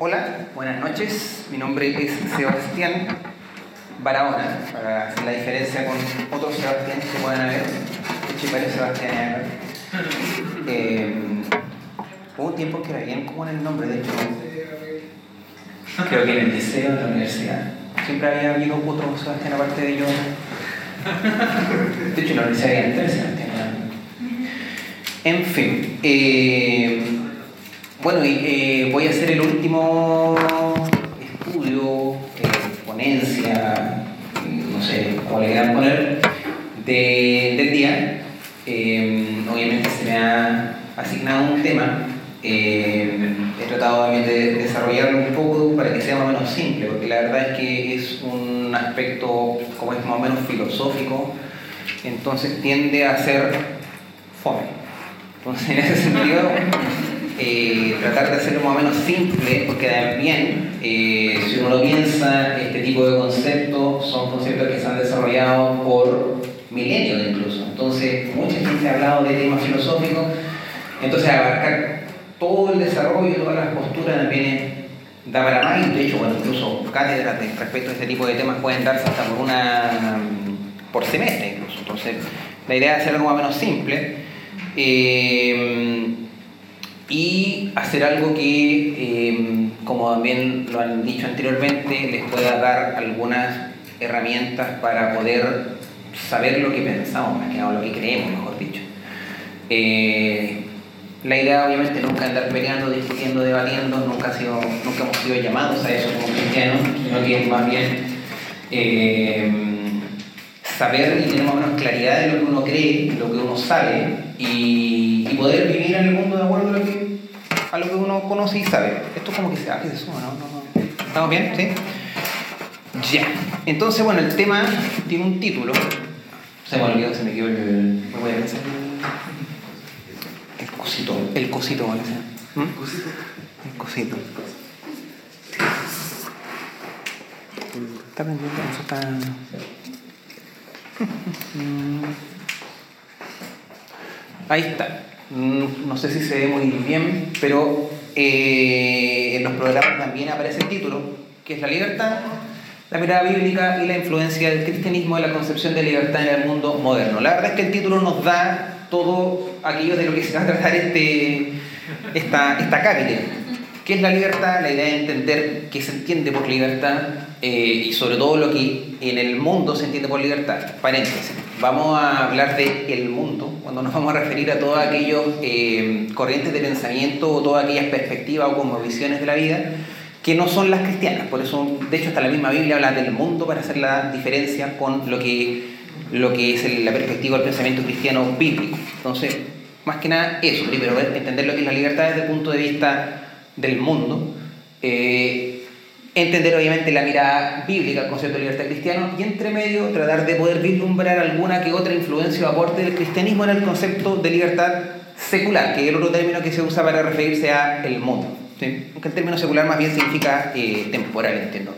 Hola, buenas noches. Mi nombre es Sebastián Barahona, para hacer la diferencia con otros Sebastián que puedan haber. De varios Sebastián acá. Eh, hubo un tiempo que era bien común el nombre, de hecho, creo que en el liceo de la universidad siempre había habido otro Sebastián aparte de yo. De hecho, en la universidad había tres Sebastián. En fin. Eh, bueno, eh, voy a hacer el último estudio, eh, ponencia, no sé cómo le quieran poner, del día. Eh, obviamente se me ha asignado un tema. he tratado también de desarrollarlo un poco para que sea más o menos simple, porque la verdad es que es un aspecto, como es más o menos filosófico, entonces tiende a ser fome. Entonces, en ese sentido, eh, tratar de hacerlo más o menos simple, porque también, eh, si uno lo piensa, este tipo de conceptos son conceptos que se han desarrollado por milenios incluso. Entonces, mucha gente ha hablado de temas filosóficos, entonces abarcar todo el desarrollo, todas las posturas también da para más, de hecho, bueno, incluso cátedras respecto a este tipo de temas pueden darse hasta por una por semestre incluso. Entonces, la idea es hacerlo más o menos simple. Eh, y hacer algo que, eh, como también lo han dicho anteriormente, les pueda dar algunas herramientas para poder saber lo que pensamos, más que lo que creemos, mejor dicho. Eh, la idea obviamente nunca es andar peleando, discutiendo, debatiendo, nunca, ha sido, nunca hemos sido llamados a eso como cristianos, sino que más bien eh, saber y tener más o menos claridad de lo que uno cree, lo que uno sabe y, y poder vivir en el mundo de acuerdo a lo que a lo que uno conoce y sabe. Esto como que se hace suma, ¿no? ¿no? ¿Estamos bien? ¿Sí? Ya. Entonces, bueno, el tema tiene un título. Se me olvidó, se me quedó el. Me voy a pensar. El cosito. El cosito, ¿vale? ¿Mm? El cosito. El cosito. Está pendiente, eso está. Ahí está. Mm, no sé si se ve muy bien, pero eh, en los programas también aparece el título, que es La libertad, la mirada bíblica y la influencia del cristianismo en la concepción de libertad en el mundo moderno. La verdad es que el título nos da todo aquello de lo que se va a tratar este, esta, esta cápita. ¿Qué es la libertad? La idea de entender qué se entiende por libertad eh, y sobre todo lo que en el mundo se entiende por libertad. Paréntesis. Vamos a hablar de el mundo cuando nos vamos a referir a todos aquellos eh, corrientes de pensamiento o todas aquellas perspectivas o como visiones de la vida que no son las cristianas. Por eso, de hecho, hasta la misma Biblia habla del mundo para hacer la diferencia con lo que, lo que es la perspectiva del pensamiento cristiano bíblico. Entonces, más que nada eso, primero entender lo que es la libertad desde el punto de vista del mundo, eh, entender obviamente la mirada bíblica al concepto de libertad cristiano y entre medio tratar de poder vislumbrar alguna que otra influencia o aporte del cristianismo en el concepto de libertad secular, que es el otro término que se usa para referirse a el mundo. Aunque el término secular más bien significa eh, temporal, entiendo.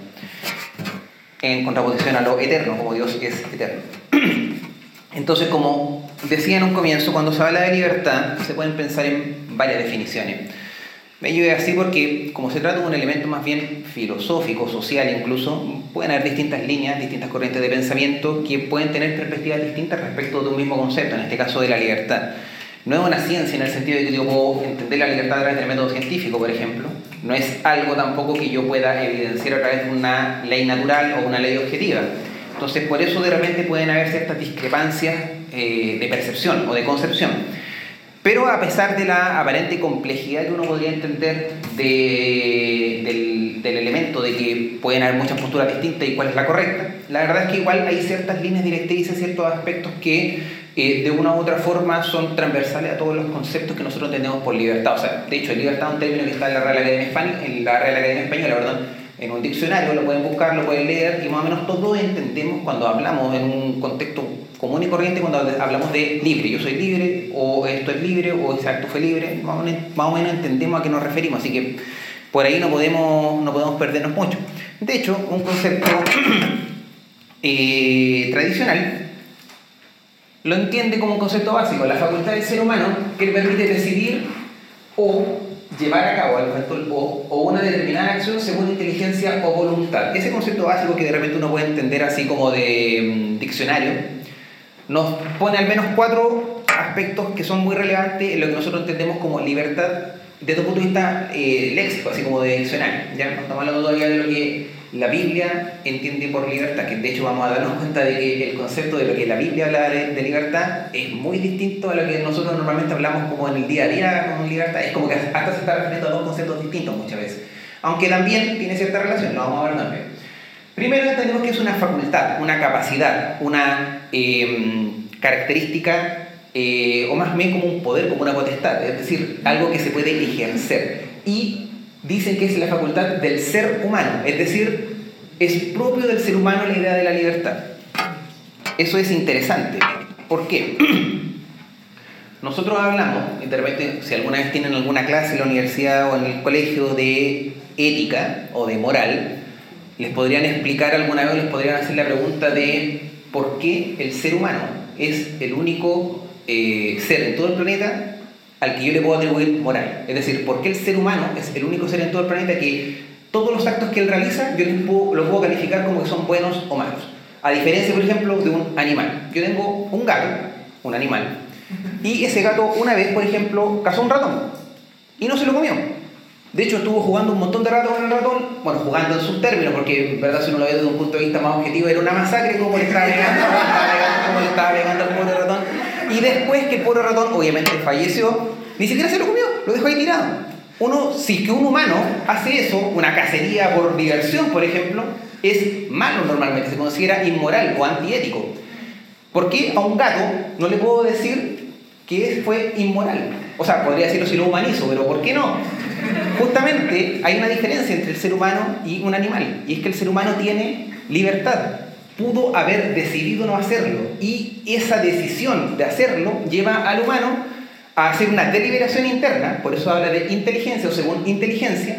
En contraposición a lo eterno, como Dios es eterno. Entonces, como decía en un comienzo, cuando se habla de libertad, se pueden pensar en varias definiciones. Ello es así porque, como se trata de un elemento más bien filosófico, social incluso, pueden haber distintas líneas, distintas corrientes de pensamiento que pueden tener perspectivas distintas respecto de un mismo concepto, en este caso de la libertad. No es una ciencia en el sentido de que yo puedo entender la libertad a través del método científico, por ejemplo. No es algo tampoco que yo pueda evidenciar a través de una ley natural o una ley objetiva. Entonces, por eso de repente pueden haber ciertas discrepancias eh, de percepción o de concepción. Pero a pesar de la aparente complejidad que uno podría entender del, elemento de que pueden haber muchas posturas distintas y cuál es la correcta, la verdad es que igual hay ciertas líneas directrices, ciertos aspectos que eh, de una u otra forma son transversales a todos los conceptos que nosotros entendemos por libertad. O sea, de hecho, libertad es un término que está en la Real Academia Española, en la Real Academia Española, perdón, en un diccionario, lo pueden buscar, lo pueden leer y más o menos todos entendemos cuando hablamos en un contexto común y corriente cuando hablamos de libre, yo soy libre, o esto es libre, o ese acto fue libre, más o menos, entendemos a qué nos referimos, así que por ahí no podemos, no podemos perdernos mucho. De hecho, un concepto eh, tradicional lo entiende como un concepto básico, la facultad del ser humano que le permite decidir o llevar a cabo o, o, una determinada acción según inteligencia o voluntad. Ese concepto básico que de repente uno puede entender así como de mm, diccionario, nos pone al menos cuatro aspectos que son muy relevantes en lo que nosotros entendemos como libertad desde un punto de vista eh, léxico, así como de diccionario. Ya no estamos hablando todavía de lo que la Biblia entiende por libertad, que de hecho vamos a darnos cuenta de que el concepto de lo que la Biblia habla de, libertad es muy distinto a lo que nosotros normalmente hablamos como en el día a día con libertad. Es como que hasta se está refiriendo a dos conceptos distintos muchas veces. Aunque también tiene cierta relación, lo vamos a ver también. Primero entendemos que es una facultad, una capacidad, una em, característica eh, o más bien como un poder, como una potestad, es decir, algo que se puede ejercer. Y dicen que es la facultad del ser humano, es decir, es propio del ser humano la idea de la libertad. Eso es interesante. ¿Por qué? Nosotros hablamos, de repente, si alguna vez tienen alguna clase en la universidad o en el colegio de ética o de moral, les podrían explicar alguna vez, les podrían hacer la pregunta de por qué el ser humano es el único eh, ser en todo el planeta al que yo le puedo atribuir moral. Es decir, porque el ser humano es el único ser en todo el planeta que todos los actos que él realiza yo los puedo, calificar como que son buenos o malos. A diferencia, por ejemplo, de un animal. Yo tengo un gato, un animal, y ese gato una vez, por ejemplo, cazó un ratón y no se lo comió. De hecho, estuvo jugando un montón de rato con el ratón, bueno, jugando en sus términos, porque en verdad si uno lo ve desde un punto de vista más objetivo, era una masacre como le estaba pegando, como le estaba pegando al pobre ratón. Y después que el pobre ratón obviamente falleció, ni siquiera se lo comió, lo dejó ahí tirado. Uno, si que un humano hace eso, una cacería por diversión, por ejemplo, es malo normalmente, se considera inmoral o antiético. ¿Por qué a un gato no le puedo decir que fue inmoral? O sea, podría decirlo si lo humanizo, pero ¿por qué no? Justamente hay una diferencia entre el ser humano y un animal, y es que el ser humano tiene libertad pudo haber decidido no hacerlo y esa decisión de hacerlo lleva al humano a hacer una deliberación interna, por eso habla de inteligencia o según inteligencia,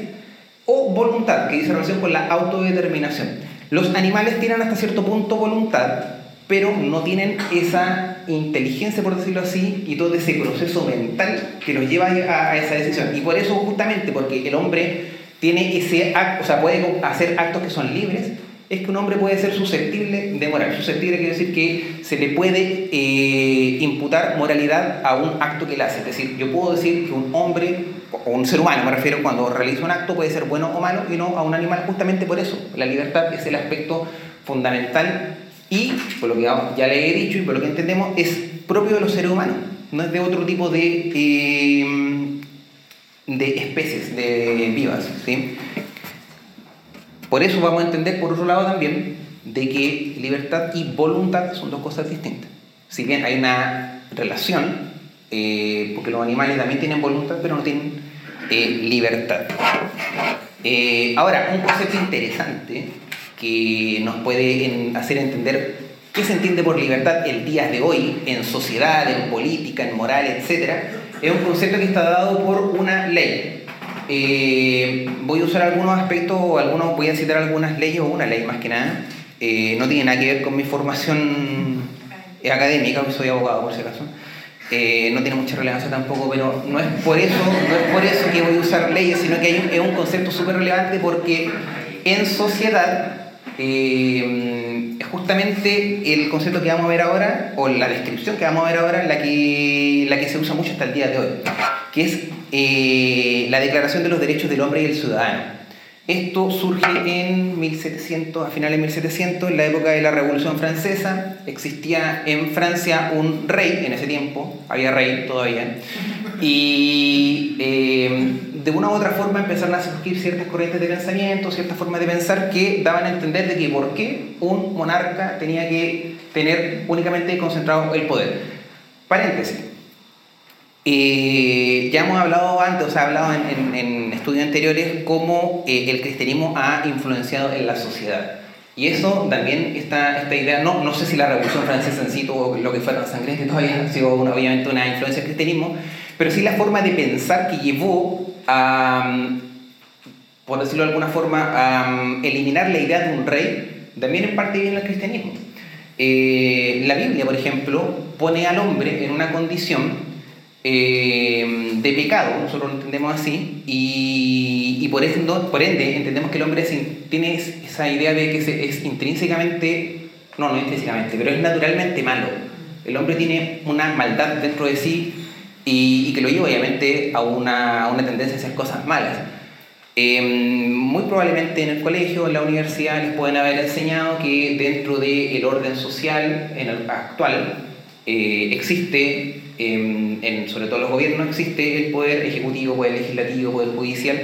o voluntad, que dice relación con la autodeterminación. Los animales tienen hasta cierto punto voluntad, pero no tienen esa inteligencia, por decirlo así, y todo ese proceso mental que los lleva a, esa decisión. Y por eso justamente, porque el hombre tiene ese o sea, puede hacer actos que son libres, es que un hombre puede ser susceptible de moral. Susceptible quiere decir que se le puede eh, imputar moralidad a un acto que él hace. Es decir, yo puedo decir que un hombre, o un ser humano me refiero, cuando realiza un acto puede ser bueno o malo y no a un animal justamente por eso. La libertad es el aspecto fundamental y, por lo que ya le he dicho y por lo que entendemos, es propio de los seres humanos. No es de otro tipo de, eh, de especies de vivas. ¿sí? Por eso vamos a entender, por otro lado, también de que libertad y voluntad son dos cosas distintas. Si bien hay una relación, eh, porque los animales también tienen voluntad, pero no tienen eh, libertad. Eh, ahora, un concepto interesante que nos puede hacer entender qué se entiende por libertad el día de hoy en sociedad, en política, en moral, etc., es un concepto que está dado por una ley. Eh, voy a usar algunos aspectos, algunos, voy a citar algunas leyes o una ley más que nada. Eh, no tiene nada que ver con mi formación académica, soy abogado por si acaso. Eh, no tiene mucha relevancia tampoco, pero no es por eso, no es por eso que voy a usar leyes, sino que hay es un concepto súper relevante porque en sociedad es justamente el concepto que vamos a ver ahora, o la descripción que vamos a ver ahora, la que, la que se usa mucho hasta el día de hoy, que es eh, la Declaración de los Derechos del Hombre y el Ciudadano. Esto surge en 1700, a finales de 1700, en la época de la Revolución Francesa. Existía en Francia un rey en ese tiempo, había rey todavía, y eh, de una u otra forma empezaron a surgir ciertas corrientes de pensamiento, ciertas formas de pensar que daban a entender de que por qué un monarca tenía que tener únicamente concentrado el poder. Paréntesis eh, ya hemos hablado antes, o sea, hablado en, estudios anteriores, cómo eh, el cristianismo ha influenciado en la sociedad. Y eso también, esta, esta idea, no, no sé si la Revolución Francesa en sí tuvo lo que fue la sangrienta, todavía ha sido obviamente una influencia del cristianismo, pero sí la forma de pensar que llevó a, por decirlo de alguna forma, a eliminar la idea de un rey, también en parte viene el cristianismo. Eh, la Biblia, por ejemplo, pone al hombre en una condición eh, de pecado, nosotros lo entendemos así, y, por, eso, por ende entendemos que el hombre tiene esa idea de que es intrínsecamente, no, no intrínsecamente, pero es naturalmente malo. El hombre tiene una maldad dentro de sí y, que lo lleva obviamente a una, a una tendencia a hacer cosas malas. Em, muy probablemente en el colegio, en la universidad, les pueden haber enseñado que dentro del orden social en el actual eh, existe, em, en, sobre todo los gobiernos, existe el poder ejecutivo, poder legislativo, poder judicial,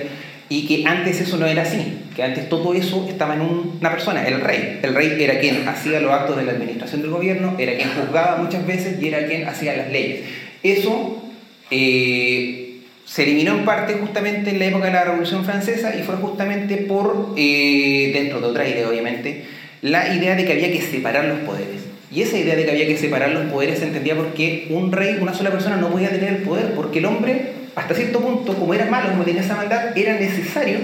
y que antes eso no era así, que antes todo eso estaba en una persona, el rey. El rey era quien hacía los actos de la administración del gobierno, era quien juzgaba muchas veces y era quien hacía las leyes. Eso eh, se eliminó en parte justamente en la época de la Revolución Francesa y fue justamente por, eh, dentro de otra idea obviamente, la idea de que había que separar los poderes. Y esa idea de que había que separar los poderes se entendía porque un rey, una sola persona, no podía tener el poder, porque el hombre, hasta cierto punto, como era malo, como tenía esa maldad, era necesario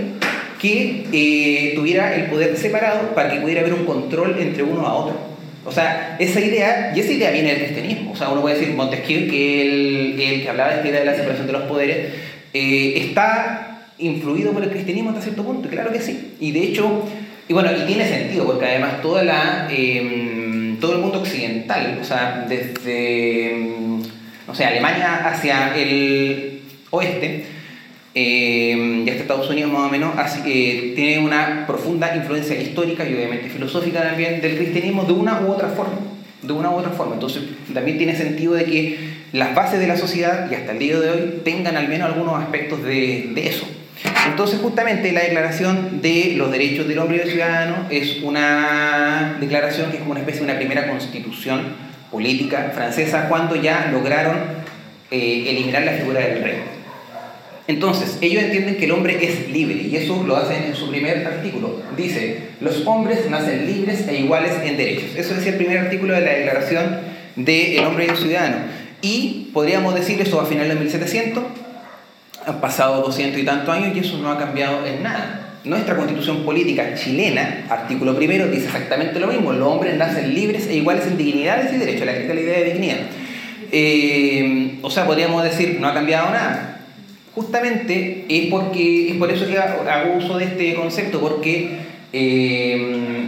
que eh, tuviera el poder separado para que pudiera haber un control entre uno a otro. O sea, esa idea, y esa idea viene del cristianismo. O sea, uno puede decir Montesquieu, que el, el que hablaba de esta idea de la separación de los poderes, eh, está influido por el cristianismo hasta cierto punto, claro que sí. Y de hecho, y bueno, y tiene sentido, porque además toda la, em, todo el mundo occidental, o sea, desde, em, no sé, Alemania hacia el oeste, eh, y hasta Estados Unidos más o menos, tiene una profunda influencia histórica y obviamente filosófica también del cristianismo de una u otra forma. De una u otra forma. Entonces también tiene sentido de que las bases de la sociedad y hasta el día de hoy tengan al menos algunos aspectos de, de eso. Entonces justamente la declaración de los derechos del hombre y del ciudadano es una declaración que es como una especie de una primera constitución política francesa cuando ya lograron eh, eliminar la figura del rey. Entonces, ellos entienden que el hombre es libre y eso lo hacen en su primer artículo. Dice, los hombres nacen libres e iguales en derechos. Eso decía el primer artículo de la Declaración del Hombre y el Ciudadano. Y podríamos decir eso a finales de 1700, han pasado 200 y tantos años y eso no ha cambiado en nada. Nuestra constitución política chilena, artículo primero, dice exactamente lo mismo. Los hombres nacen libres e iguales en dignidades y derechos. La, la idea de dignidad. Eh, o sea, podríamos decir, no ha cambiado nada justamente es porque es por eso que hago uso de este concepto, porque eh,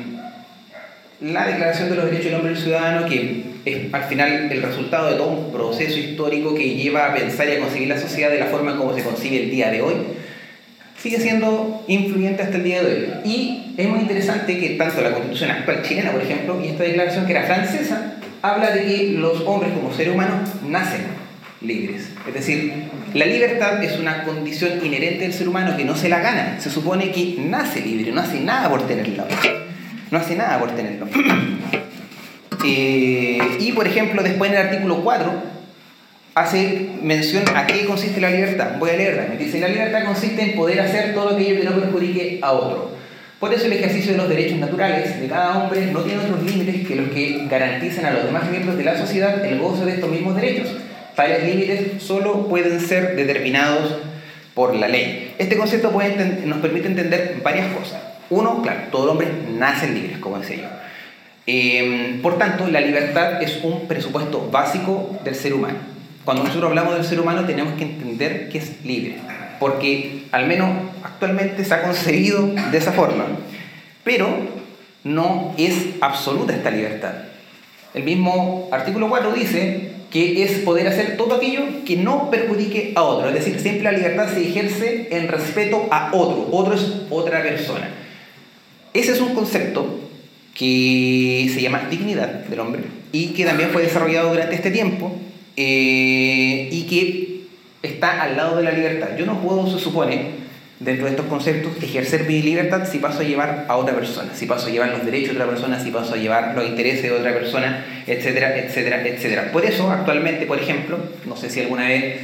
la Declaración de los Derechos del Hombre y del Ciudadano, que es al final el resultado de todo un proceso histórico que lleva a pensar y a conseguir la sociedad de la forma como se consigue el día de hoy, sigue siendo influyente hasta el día de hoy. Y es muy interesante que tanto la Constitución actual chilena, por ejemplo, y esta declaración que era francesa, habla de que los hombres como seres humanos nacen libres. Es decir, la libertad es una condición inherente del ser humano que no se la gana. Se supone que nace libre, no hace nada por tenerlo. No hace nada por tenerlo. Eh, y por ejemplo, después en el artículo 4 hace mención a qué consiste la libertad. Voy a leerla. Dice, la libertad consiste en poder hacer todo aquello que no perjudique a otro. Por eso el ejercicio de los derechos naturales de cada hombre no tiene otros límites que los que garantizan a los demás miembros de la sociedad el gozo de estos mismos derechos Tales límites solo pueden ser determinados por la ley. Este concepto nos permite entender varias cosas. Uno, claro, todo hombre nace libre, como decía yo. Em, por tanto, la libertad es un presupuesto básico del ser humano. Cuando nosotros hablamos del ser humano tenemos que entender que es libre, porque al menos actualmente se ha concebido de esa forma. Pero no es absoluta esta libertad. El mismo artículo 4 dice que es poder hacer todo aquello que no perjudique a otro. Es decir, siempre la libertad se ejerce en respeto a otro. Otro es otra persona. Ese es un concepto que se llama dignidad del hombre y que también fue desarrollado durante este tiempo eh, y que está al lado de la libertad. Yo no puedo, se supone, dentro de estos conceptos, ejercer mi libertad si paso a llevar a otra persona, si paso a llevar los derechos de otra persona, si paso a llevar los intereses de otra persona, etcétera, etcétera, etcétera. Por eso, actualmente, por ejemplo, no sé si alguna vez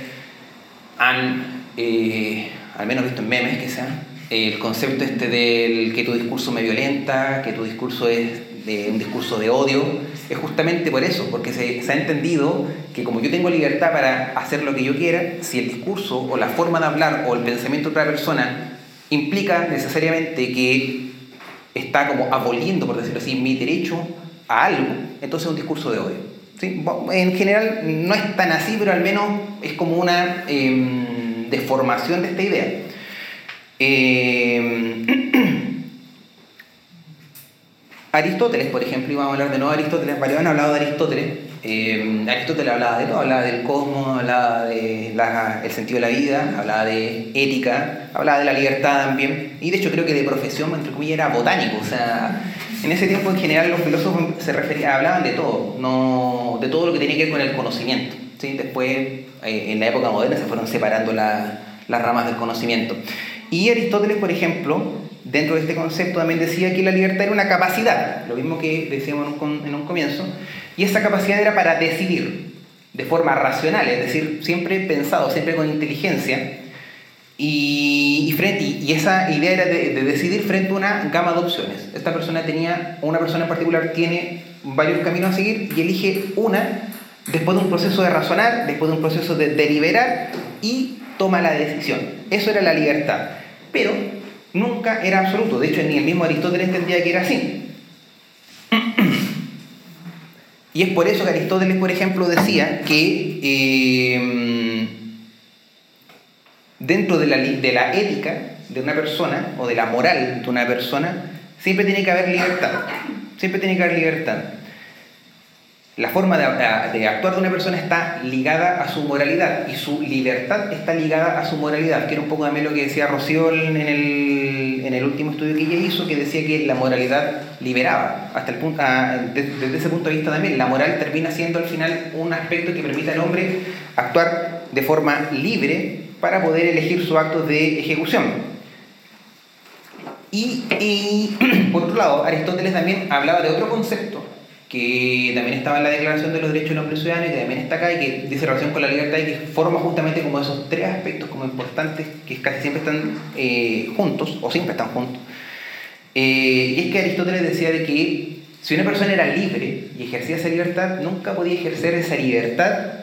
han, eh, al menos visto en memes que sea, el concepto este del que tu discurso me violenta, que tu discurso es de un discurso de odio, es justamente por eso, porque se, ha entendido que como yo tengo libertad para hacer lo que yo quiera, si el discurso o la forma de hablar o el pensamiento de otra persona implica necesariamente que está como aboliendo, por decirlo así, mi derecho a algo, entonces es un discurso de odio. En general no es tan así, pero al menos es como una em, deformación de esta idea. Em, Aristóteles, por ejemplo, y vamos a hablar de nuevo de Aristóteles, varios han hablado de Aristóteles. Eh, Aristóteles hablaba de todo, hablaba del cosmos, hablaba del sentido de la vida, hablaba de ética, hablaba de la libertad también. Y de hecho creo que de profesión, entre comillas, era botánico. O sea, en ese tiempo en general los filósofos se referían, hablaban de todo, no, de todo lo que tenía que ver con el conocimiento. ¿sí? Después, eh, en la época moderna, se fueron separando las ramas del conocimiento. Y Aristóteles, por ejemplo, dentro de este concepto también decía que la libertad era una capacidad, lo mismo que decíamos en un, comienzo, y esa capacidad era para decidir de forma racional, es decir, siempre pensado, siempre con inteligencia, y, y, esa idea era de, decidir frente a una gama de opciones. Esta persona tenía, una persona en particular tiene varios caminos a seguir y elige una después de un proceso de razonar, después de un proceso de deliberar y toma la decisión. Eso era la libertad. Pero nunca era absoluto. De hecho, ni el mismo Aristóteles entendía que era así. Y es por eso que Aristóteles, por ejemplo, decía que eh, dentro de la, de la ética de una persona o de la moral de una persona, siempre tiene que haber libertad. Siempre tiene que haber libertad la forma de, actuar de una persona está ligada a su moralidad y su libertad está ligada a su moralidad, que era un poco también lo que decía Rocío en el, en el último estudio que ella hizo, que decía que la moralidad liberaba. Hasta el punto, desde, ese punto de vista también, la moral termina siendo al final un aspecto que permite al hombre actuar de forma libre para poder elegir sus actos de ejecución. Y por otro lado, Aristóteles también hablaba de otro concepto que también estaba en la Declaración de los Derechos del Hombre Ciudadano y que también está acá y que dice relación con la libertad y que forma justamente como esos tres aspectos como importantes que casi siempre están eh, juntos o siempre están juntos. Eh, y es que Aristóteles decía de que si una persona era libre y ejercía esa libertad, nunca podía ejercer esa libertad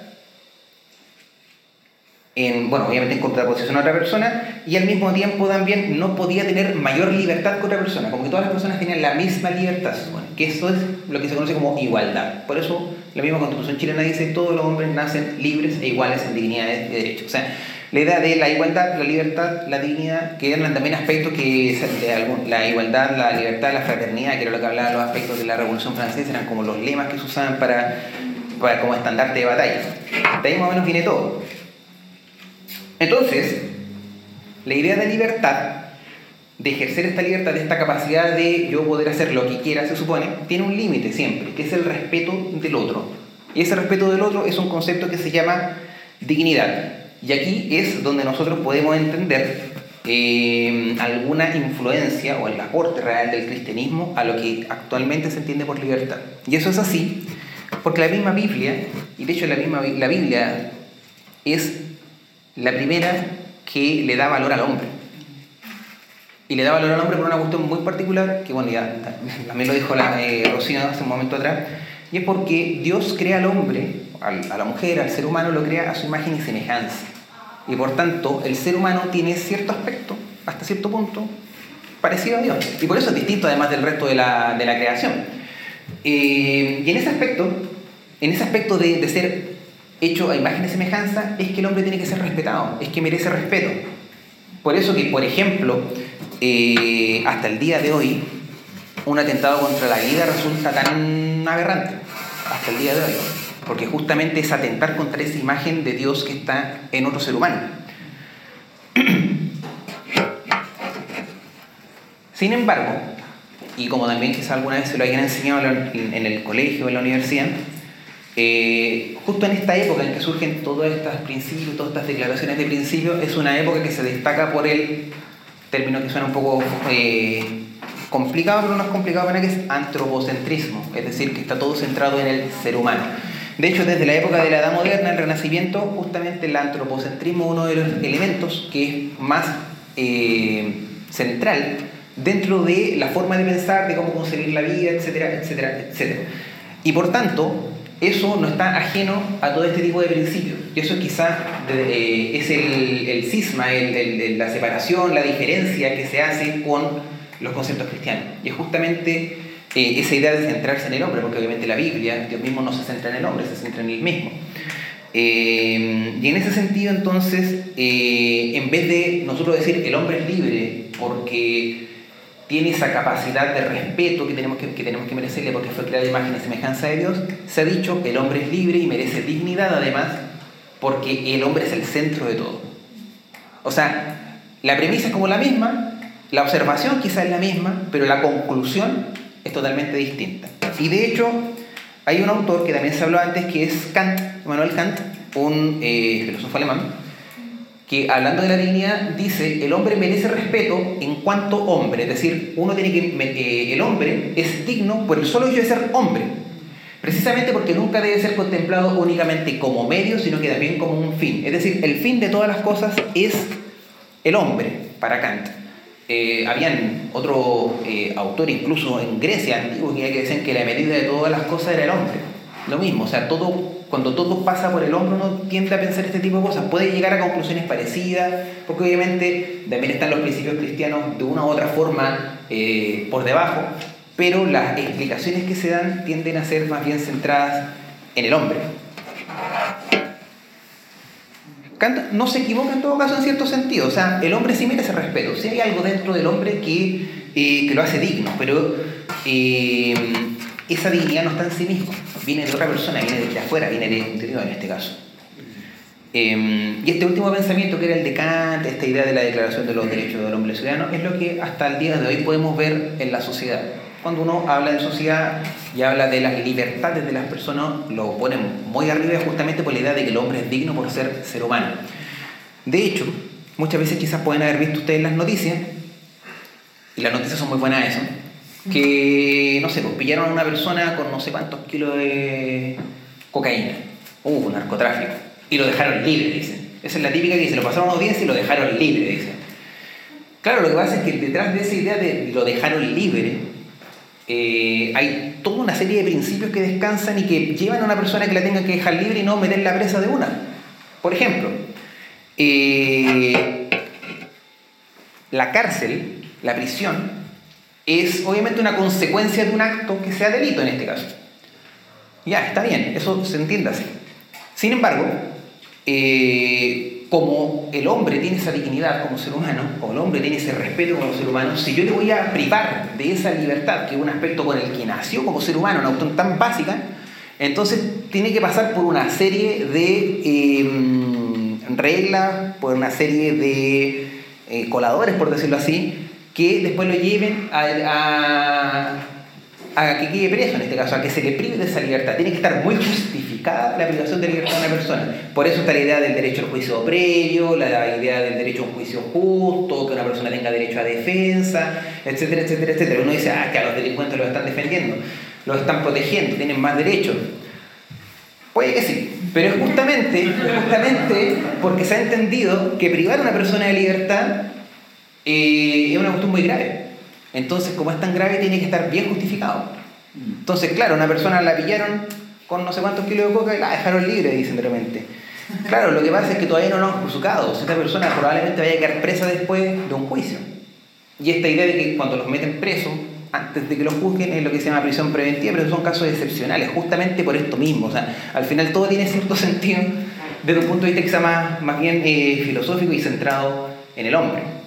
en, bueno, obviamente en contraposición a otra persona, y al mismo tiempo también no podía tener mayor libertad que otra persona, como que todas las personas tenían la misma libertad, que eso es lo que se conoce como igualdad. Por eso la misma constitución chilena dice todos los hombres nacen libres e iguales en dignidad y derechos. O sea, la idea de la igualdad, la libertad, la dignidad, que eran también aspectos que la igualdad, la libertad, la fraternidad, que era lo que hablaban los aspectos de la Revolución Francesa, eran como los lemas que se usaban para, para como estandarte de batalla. De ahí más o menos viene todo. Entonces, la idea de libertad, de ejercer esta libertad, de esta capacidad de yo poder hacer lo que quiera, se supone, tiene un límite siempre, que es el respeto del otro. Y ese respeto del otro es un concepto que se llama dignidad. Y aquí es donde nosotros podemos entender eh, alguna influencia o el aporte real del cristianismo a lo que actualmente se entiende por libertad. Y eso es así, porque la misma Biblia, y de hecho la misma la Biblia es la primera, que le da valor al hombre. Y le da valor al hombre por una cuestión muy particular, que bueno, ya también lo dijo la, eh, Rocina hace un momento atrás, y es porque Dios crea al hombre, a la mujer, al ser humano, lo crea a su imagen y semejanza. Y por tanto, el ser humano tiene cierto aspecto, hasta cierto punto, parecido a Dios. Y por eso es distinto además del resto de la, de la creación. Eh, y en ese aspecto, en ese aspecto de, de ser hecho a imagen y semejanza, es que el hombre tiene que ser respetado, es que merece respeto. Por eso que, por ejemplo, eh, hasta el día de hoy, un atentado contra la vida resulta tan aberrante, hasta el día de hoy, porque justamente es atentar contra esa imagen de Dios que está en otro ser humano. Sin embargo, y como también quizá alguna vez se lo hayan enseñado en el colegio o en la universidad, eh, justo en esta época en que surgen todos estos principios, todas estas declaraciones de principio, es una época que se destaca por el término que suena un poco eh, complicado, pero no es complicado para que es antropocentrismo, es decir, que está todo centrado en el ser humano. De hecho, desde la época de la Edad Moderna, el Renacimiento, justamente el antropocentrismo es uno de los elementos que es más eh, central dentro de la forma de pensar, de cómo concebir la vida, etcétera, etcétera, etcétera. Y por tanto, eso no está ajeno a todo este tipo de principios. Y eso quizá eh, es el, el cisma, la separación, la diferencia que se hace con los conceptos cristianos. Y es justamente eh, esa idea de centrarse en el hombre, porque obviamente la Biblia, Dios mismo no se centra en el hombre, se centra en él mismo. Eh, y en ese sentido, entonces, en vez de nosotros decir el hombre es libre porque tiene esa capacidad de respeto que tenemos que, que tenemos que merecerle porque fue creada imagen y semejanza de Dios, se ha dicho el hombre es libre y merece dignidad además porque el hombre es el centro de todo. O sea, la premisa es como la misma, la observación quizá es la misma, pero la conclusión es totalmente distinta. Y de hecho, hay un autor que también se habló antes que es Kant, Manuel Kant, un eh, filósofo alemán, que hablando de la dignidad dice, el hombre merece respeto en cuanto hombre, es decir, uno tiene que, eh, el hombre es digno por el solo hecho de ser hombre, precisamente porque nunca debe ser contemplado únicamente como medio, sino que también como un fin. Es decir, el fin de todas las cosas es el hombre, para Kant. Eh, habían otro eh, autor, incluso en Grecia antiguo, que decían que la medida de todas las cosas era el hombre. Lo mismo, o sea, todo, cuando todo pasa por el hombre uno tiende a pensar este tipo de cosas. Puede llegar a conclusiones parecidas, porque obviamente también están los principios cristianos de una u otra forma eh, por debajo, pero las explicaciones que se dan tienden a ser más bien centradas en el hombre. Kant no se equivoca en todo caso en cierto sentido. O sea, el hombre sí merece respeto. Sí hay algo dentro del hombre que, eh, que lo hace digno, pero eh, esa dignidad no está en sí mismo. Viene de otra persona, viene de afuera, viene de interior en este caso. Eh, y este último pensamiento que era el de Kant, esta idea de la Declaración de los Derechos del Hombre Ciudadano, es lo que hasta el día de hoy podemos ver en la sociedad. Cuando uno habla de sociedad y habla de las libertades de las personas, lo ponen muy arriba justamente por la idea de que el hombre es digno por ser ser humano. De hecho, muchas veces quizás pueden haber visto ustedes las noticias, y las noticias son muy buenas eso, que, no sé, pues pillaron a una persona con no sé cuántos kilos de cocaína, uh, narcotráfico, y lo dejaron libre, dicen. Esa es la típica que dice, lo pasaron a una audiencia y lo dejaron libre, dicen. Claro, lo que pasa es que detrás de esa idea de lo dejaron libre, eh, hay toda una serie de principios que descansan y que llevan a una persona que la tenga que dejar libre y no meter la presa de una. Por ejemplo, eh, la cárcel, la prisión, es obviamente una consecuencia de un acto que sea delito en este caso. Ya, está bien, eso se entiende así. Sin embargo, eh, como el hombre tiene esa dignidad como ser humano, como el hombre tiene ese respeto como ser humano, si yo le voy a privar de esa libertad, que es un aspecto con el que nació como ser humano, una cuestión tan básica, entonces tiene que pasar por una serie de em, reglas, por una serie de eh, coladores, por decirlo así, que después lo lleven a que quede preso en este caso, a que se le prive de esa libertad. Tiene que estar muy justificada la privación de libertad de una persona. Por eso está la idea del derecho al juicio previo, la idea del derecho a un juicio justo, que una persona tenga derecho a defensa, etcétera, etcétera, etcétera. Uno dice, ah, que a los delincuentes los están defendiendo, los están protegiendo, tienen más derechos. Puede que sí, pero es justamente, justamente porque se ha entendido que privar a una persona de libertad eh, es una cuestión muy grave. Entonces, como es tan grave, tiene que estar bien justificado. Entonces, claro, una persona la pillaron con no sé cuántos kilos de coca y la dejaron libre, dicen de repente. Claro, lo que pasa es que todavía no lo han juzgado. Esta persona probablemente vaya a quedar presa después de un juicio. Y esta idea de que cuando los meten presos, antes de que los juzguen, es lo que se llama prisión preventiva, pero son casos excepcionales, justamente por esto mismo. O sea, al final todo tiene cierto sentido desde un punto de vista que sea más, más bien eh, filosófico y centrado en el hombre.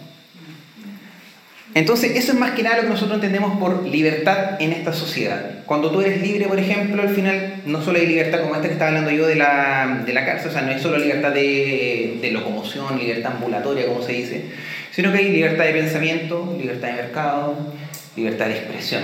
Entonces, eso es más que nada lo que nosotros entendemos por libertad en esta sociedad. Cuando tú eres libre, por ejemplo, al final no solo hay libertad como esta que estaba hablando yo de la, de la cárcel, o sea, no es solo libertad de, locomoción, libertad ambulatoria, como se dice, sino que hay libertad de pensamiento, libertad de mercado, libertad de expresión.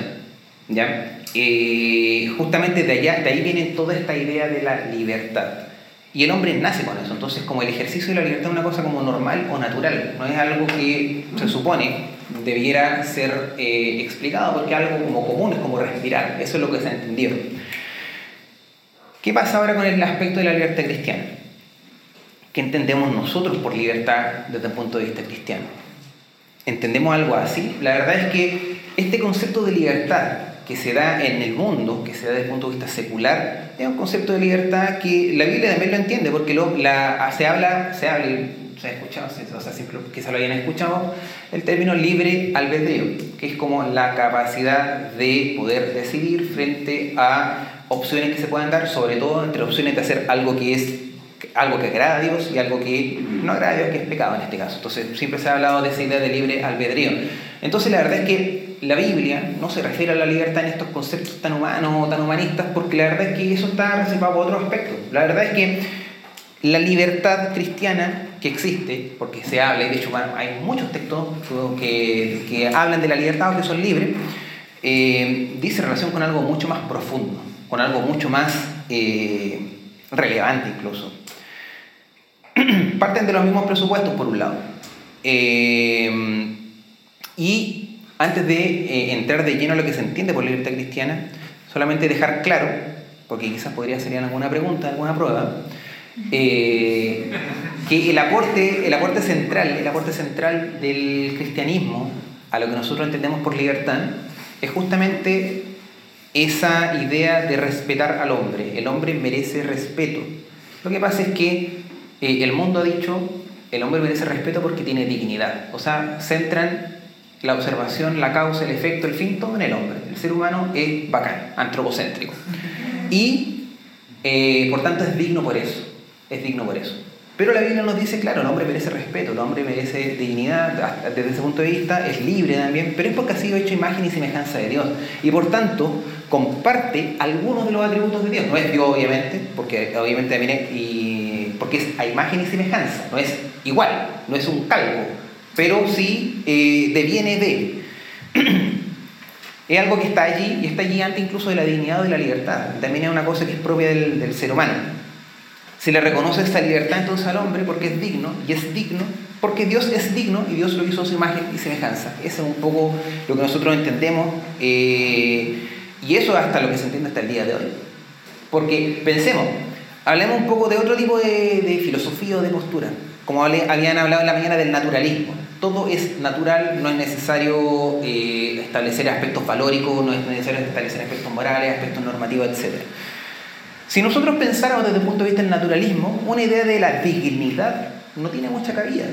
¿ya? Eh, justamente de, allá, de ahí viene toda esta idea de la libertad. Y el hombre nace con eso, entonces como el ejercicio de la libertad es una cosa como normal o natural, no es algo que se supone debiera ser eh, explicado porque algo como común es como respirar, eso es lo que se ha entendido. ¿Qué pasa ahora con el aspecto de la libertad cristiana? ¿Qué entendemos nosotros por libertad desde el punto de vista cristiano? ¿Entendemos algo así? La verdad es que este concepto de libertad que se da en el mundo, que se da desde el punto de vista secular, es un concepto de libertad que la Biblia también lo entiende, porque lo, la, se habla, se habla se ha escuchado, o sea, siempre quizá lo hayan escuchado, el término libre albedrío, que es como la capacidad de poder decidir frente a opciones que se puedan dar, sobre todo entre opciones de hacer algo que es algo que agrada a Dios y algo que no agrada a Dios, que es pecado en este caso. Entonces, siempre se ha hablado de esa idea de libre albedrío. Entonces, la verdad es que la Biblia no se refiere a la libertad en estos conceptos tan humanos o tan humanistas, porque la verdad es que eso está reservado por otro aspecto. La verdad es que la libertad cristiana que existe, porque se habla, y de hecho hay muchos textos que, que hablan de la libertad o que son libres, eh, dice relación con algo mucho más profundo, con algo mucho más eh, relevante incluso. Parten de los mismos presupuestos, por un lado. Eh, y antes de entrar de lleno a lo que se entiende por libertad cristiana, solamente dejar claro, porque quizás podría ser alguna pregunta, alguna prueba, eh, que el aporte, el aporte central, el aporte central del cristianismo a lo que nosotros entendemos por libertad es justamente esa idea de respetar al hombre. El hombre merece respeto. Lo que pasa es que eh, el mundo ha dicho, el hombre merece respeto porque tiene dignidad. O sea, centran la observación, la causa, el efecto, el fin, todo en el hombre. El ser humano es bacán, antropocéntrico. Y eh, por tanto es digno por eso es digno por eso. Pero la Biblia nos dice, claro, el hombre merece respeto, el hombre merece dignidad, desde ese punto de vista es libre también, pero es porque ha sido hecho imagen y semejanza de Dios. Y por tanto, comparte algunos de los atributos de Dios. No es Dios, obviamente, porque obviamente viene y porque es a imagen y semejanza, no es igual, no es un calco, pero sí eh, deviene de. es algo que está allí y está allí antes incluso de la dignidad o de la libertad. También es una cosa que es propia del ser humano. Se le reconoce esta libertad entonces al hombre porque es digno, y es digno porque Dios es digno y Dios lo hizo a su imagen y semejanza. Eso es un poco lo que nosotros entendemos eh, y eso hasta lo que se entiende hasta el día de hoy. Porque pensemos, hablemos un poco de otro tipo de, filosofía o de postura, como habían hablado en la mañana del naturalismo. Todo es natural, no es necesario eh, establecer aspectos valóricos, no es necesario establecer aspectos morales, aspectos normativos, etc. Si nosotros pensáramos desde el punto de vista del naturalismo, una idea de la dignidad no tiene mucha cabida.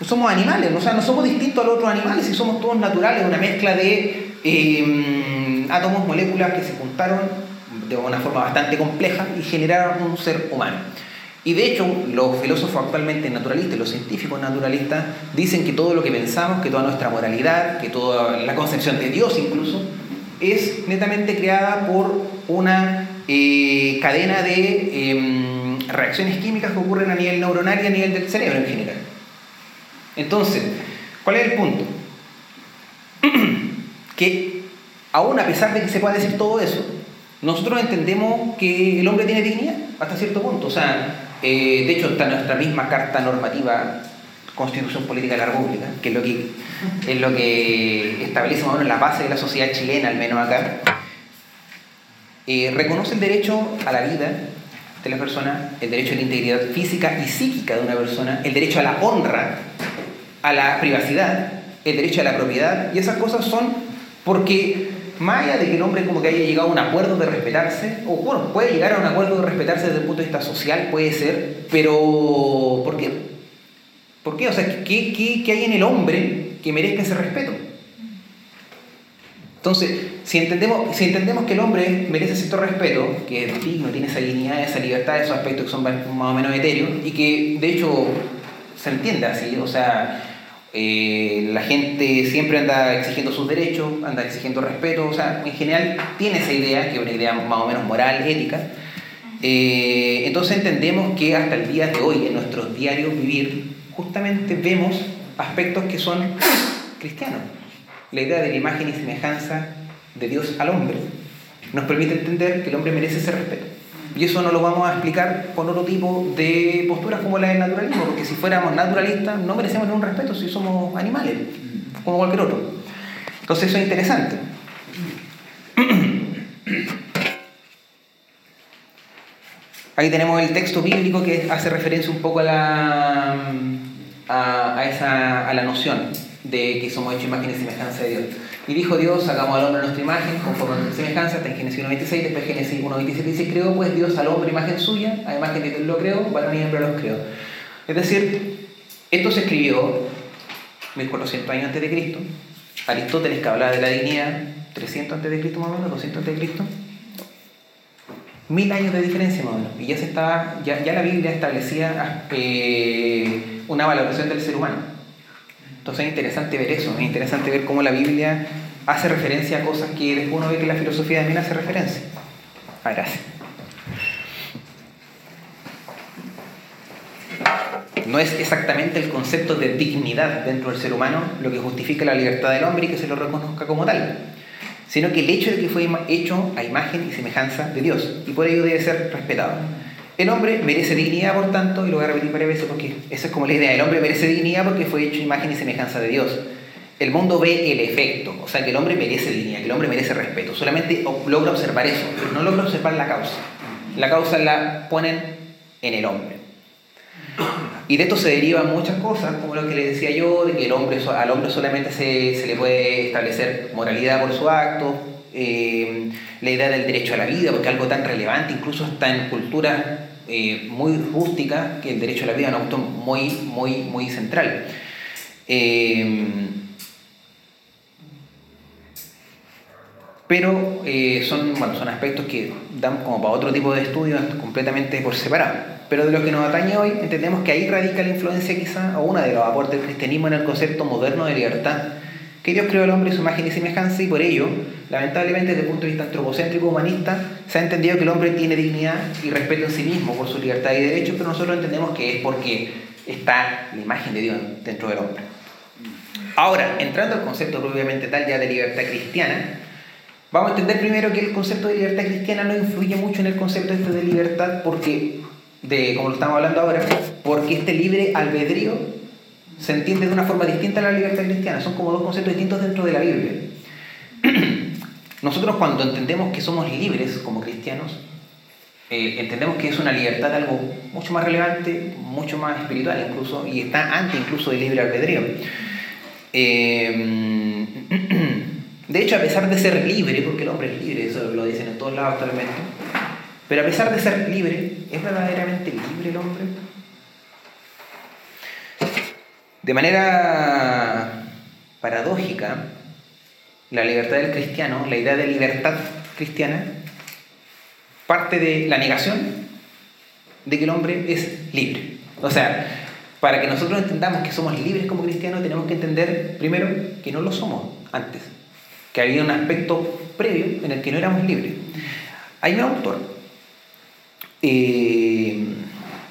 somos animales, o sea, no somos distintos a los otros animales y somos todos naturales, una mezcla de em, átomos, moléculas que se juntaron de una forma bastante compleja y generaron un ser humano. Y de hecho, los filósofos actualmente naturalistas, los científicos naturalistas, dicen que todo lo que pensamos, que toda nuestra moralidad, que toda la concepción de Dios incluso, es netamente creada por una cadena de em, reacciones químicas que ocurren a nivel neuronal y a nivel del cerebro en general. Entonces, ¿cuál es el punto? que aún a pesar de que se pueda decir todo eso, nosotros entendemos que el hombre tiene dignidad hasta cierto punto. O sea, eh, de hecho está nuestra misma carta normativa Constitución Política de la República, que es lo que, es lo que establece más la base de la sociedad chilena, al menos acá, eh, reconoce el derecho a la vida de la persona, el derecho a la integridad física y psíquica de una persona, el derecho a la honra, a la privacidad, el derecho a la propiedad, y esas cosas son porque más allá de que el hombre como que haya llegado a un acuerdo de respetarse, o bueno, puede llegar a un acuerdo de respetarse desde el punto de vista social, puede ser, pero ¿por qué? ¿Por qué? O sea, ¿qué, qué, qué hay en el hombre que merezca ese respeto? Entonces, si entendemos, si entendemos que el hombre merece cierto respeto, que es digno, tiene esa dignidad, esa libertad, esos aspectos que son más o menos etéreos, y que de hecho se entiende así, o sea, eh, la gente siempre anda exigiendo sus derechos, anda exigiendo respeto, o sea, en general tiene esa idea, que es una idea más o menos moral, ética. Eh, entonces entendemos que hasta el día de hoy, en nuestros diarios vivir, justamente vemos aspectos que son cristianos la idea de la imagen y semejanza de Dios al hombre, nos permite entender que el hombre merece ese respeto. Y eso no lo vamos a explicar con otro tipo de posturas como la del naturalismo, porque si fuéramos naturalistas no merecemos ningún respeto si somos animales, como cualquier otro. Entonces eso es interesante. Ahí tenemos el texto bíblico que hace referencia un poco a la, a, esa, a la noción de que somos hechos imagen y semejanza de Dios. Y dijo Dios, hagamos al hombre nuestra imagen, conforme a nuestra semejanza, está en Génesis 1.26, después Génesis 1.27 dice, creó pues Dios al hombre imagen suya, a imagen de Dios lo creó, varón y hembra los creó. Es decir, Esto se escribió 1400 años antes de Cristo. Aristóteles que hablaba de la dignidad, 300 antes de Cristo más o menos, 200 antes de Cristo. Mil años de diferencia más o menos. Y ya se estaba, ya, ya la Biblia establecía eh, una valoración del ser humano. Entonces es interesante ver eso, es interesante ver cómo la Biblia hace referencia a cosas que después uno ve que la filosofía también hace referencia. Ah, gracias. No es exactamente el concepto de dignidad dentro del ser humano lo que justifica la libertad del hombre y que se lo reconozca como tal, sino que el hecho de que fue hecho a imagen y semejanza de Dios y por ello debe ser respetado. El hombre merece dignidad, por tanto, y lo voy a repetir varias veces porque esa es como la idea, el hombre merece dignidad porque fue hecho imagen y semejanza de Dios. El mundo ve el efecto, o sea que el hombre merece dignidad, que el hombre merece respeto, solamente logra observar eso, no logra observar la causa. La causa la ponen en el hombre. Y de esto se derivan muchas cosas, como lo que le decía yo, de que el hombre, al hombre solamente se, le puede establecer moralidad por su acto, eh, la idea del derecho a la vida, porque algo tan relevante, incluso está en culturas eh, muy rústicas, que el derecho a la vida es un acto muy, muy, muy central. Eh, pero son, bueno, son aspectos que dan como para otro tipo de estudios completamente por separado. Pero de lo que nos atañe hoy, entendemos que ahí radica la influencia quizá, o una de los aportes del cristianismo en el concepto moderno de libertad, que Dios creó al hombre su imagen y semejanza y por ello, lamentablemente desde el punto de vista antropocéntrico humanista, se ha entendido que el hombre tiene dignidad y respeto en sí mismo por su libertad y derechos, pero nosotros entendemos que es porque está la imagen de Dios dentro del hombre. Ahora, entrando al concepto propiamente tal ya de libertad cristiana, vamos a entender primero que el concepto de libertad cristiana no influye mucho en el concepto este de libertad porque de como lo estamos hablando ahora, porque este libre albedrío se entiende de una forma distinta a la libertad cristiana. Son como dos conceptos distintos dentro de la Biblia. Nosotros cuando entendemos que somos libres como cristianos, eh, entendemos que es una libertad algo mucho más relevante, mucho más espiritual incluso, y está antes incluso del libre albedrío. Eh, de hecho, a pesar de ser libre, porque el hombre es libre, eso lo dicen en todos lados actualmente, pero a pesar de ser libre, ¿es verdaderamente libre el hombre? De manera paradójica, la libertad del cristiano, la idea de libertad cristiana, parte de la negación de que el hombre es libre. O sea, para que nosotros entendamos que somos libres como cristianos, tenemos que entender primero que no lo somos antes, que había un aspecto previo en el que no éramos libres. Hay un autor eh,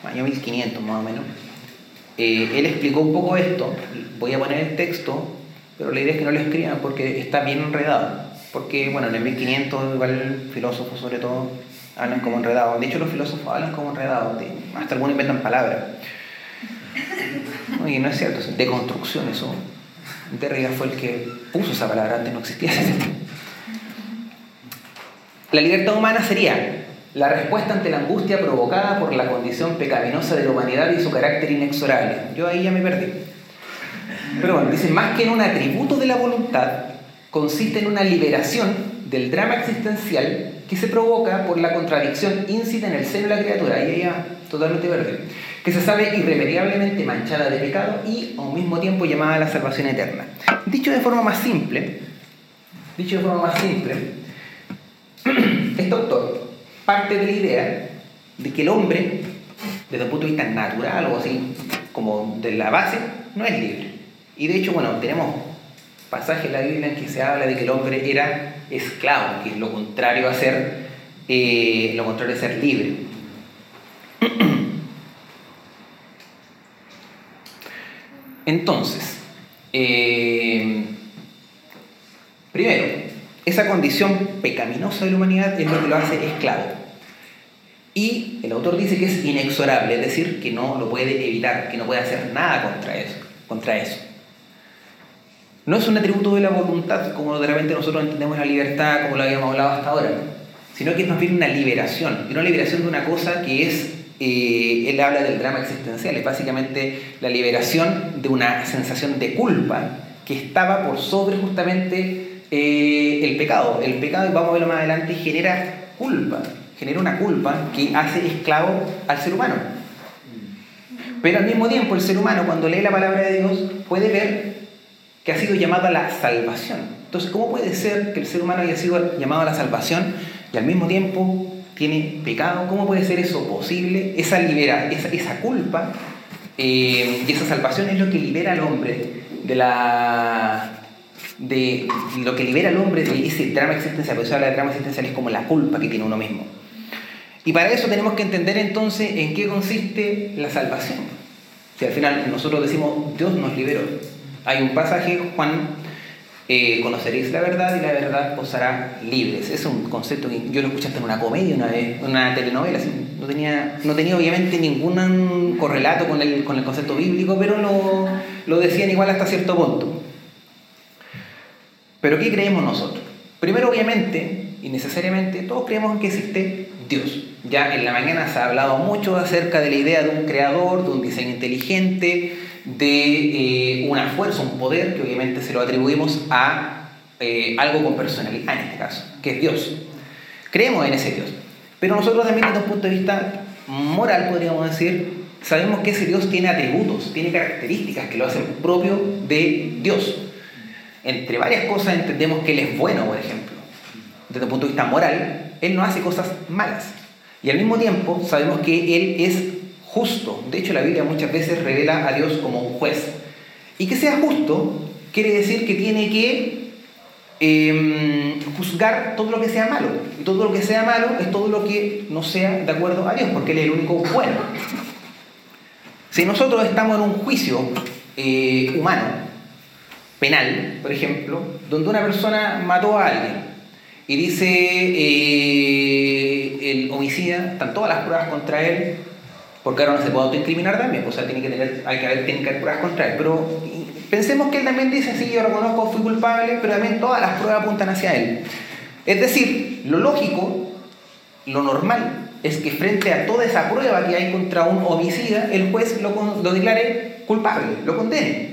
año 1500 más o menos, eh, él explicó un poco esto, voy a poner el texto, pero la idea es que no lo escriban porque está bien enredado, porque bueno, en el 1500 igual filósofos sobre todo hablan como enredados, de hecho los filósofos hablan como enredados, hasta algunos inventan palabras. Y no es cierto, es deconstrucción eso. Derrida fue el que puso esa palabra, antes no existía. La libertad humana sería la respuesta ante la angustia provocada por la condición pecaminosa de la humanidad y su carácter inexorable. Yo ahí ya me perdí. Pero bueno, dice, más que en un atributo de la voluntad, consiste en una liberación del drama existencial que se provoca por la contradicción íncita en el seno de la criatura, ahí ya totalmente verde, que se sabe irremediablemente manchada de pecado y al mismo tiempo llamada a la salvación eterna. Dicho de forma más simple, dicho de forma más simple, este autor parte de la idea de que el hombre, desde un punto de vista natural o así, como de la base, no es libre. Y de hecho, bueno, tenemos pasajes en la Biblia en que se habla de que el hombre era esclavo, que es lo contrario a ser, eh, lo contrario a ser libre. Entonces, eh, primero, esa condición pecaminosa de la humanidad es lo que lo hace esclavo. Y el autor dice que es inexorable, es decir, que no lo puede evitar, que no puede hacer nada contra eso. Contra eso. No es un atributo de la voluntad, como de repente nosotros entendemos la libertad, como lo habíamos hablado hasta ahora, sino que es más bien una liberación, y una liberación de una cosa que es, eh, él habla del drama existencial, es básicamente la liberación de una sensación de culpa que estaba por sobre justamente eh, el pecado. El pecado, y vamos a verlo más adelante, genera culpa, genera una culpa que hace esclavo al ser humano. Pero al mismo tiempo el ser humano cuando lee la palabra de Dios puede ver que ha sido llamado a la salvación. Entonces, ¿cómo puede ser que el ser humano haya sido llamado a la salvación y al mismo tiempo tiene pecado? ¿Cómo puede ser eso posible? Esa, libera, esa, esa culpa eh, y esa salvación es lo que libera al hombre de la de lo que libera al hombre de ese drama existencial, por eso habla de drama existencial es como la culpa que tiene uno mismo. Y para eso tenemos que entender entonces en qué consiste la salvación. Si al final nosotros decimos Dios nos liberó, hay un pasaje, Juan, eh, conoceréis la verdad y la verdad os hará libres. Es un concepto que yo lo escuché hasta en una comedia una vez, una telenovela. No tenía, no tenía obviamente ningún correlato con el, con el concepto bíblico, pero lo, lo decían igual hasta cierto punto. Pero ¿qué creemos nosotros? Primero, obviamente, y necesariamente, todos creemos que existe Dios. Ya en la mañana se ha hablado mucho acerca de la idea de un creador, de un diseño inteligente, de eh, una fuerza, un poder, que obviamente se lo atribuimos a eh, algo con personalidad en este caso, que es Dios. Creemos en ese Dios. Pero nosotros también desde un punto de vista moral, podríamos decir, sabemos que ese Dios tiene atributos, tiene características que lo hacen propio de Dios. Entre varias cosas entendemos que Él es bueno, por ejemplo. Desde un punto de vista moral, Él no hace cosas malas. Y al mismo tiempo sabemos que Él es justo. De hecho, la Biblia muchas veces revela a Dios como un juez. Y que sea justo quiere decir que tiene que em, juzgar todo lo que sea malo. Y todo lo que sea malo es todo lo que no sea de acuerdo a Dios, porque Él es el único bueno. Si nosotros estamos en un juicio eh, humano, penal, por ejemplo, donde una persona mató a alguien y dice eh, el homicida, están todas las pruebas contra él, porque ahora no se puede autoincriminar también, o sea, tiene que tener, hay que haber, tiene pruebas contra él. Pero pensemos que él también dice, sí, yo reconozco, fui culpable, pero también todas las pruebas apuntan hacia él. Es decir, lo lógico, lo normal, es que frente a toda esa prueba que hay contra un homicida, el juez lo, lo declare culpable, lo condene.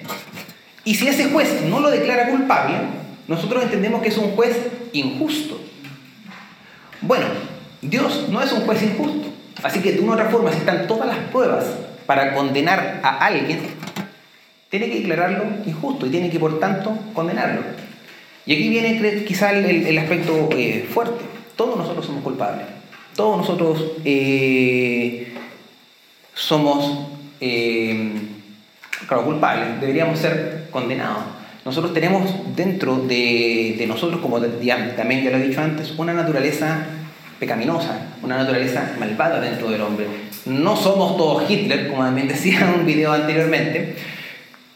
Y si ese juez no lo declara culpable, nosotros entendemos que es un juez injusto. Bueno, Dios no es un juez injusto. Así que de una u otra forma, si están todas las pruebas para condenar a alguien, tiene que declararlo injusto y tiene que, por tanto, condenarlo. Y aquí viene quizá el, aspecto eh, fuerte. Todos nosotros somos culpables. Todos nosotros eh, somos eh, culpables. Deberíamos ser condenados. Nosotros tenemos dentro de, de nosotros, como también ya lo he dicho antes, una naturaleza pecaminosa, una naturaleza malvada dentro del hombre. No somos todos Hitler, como también decía en un video anteriormente,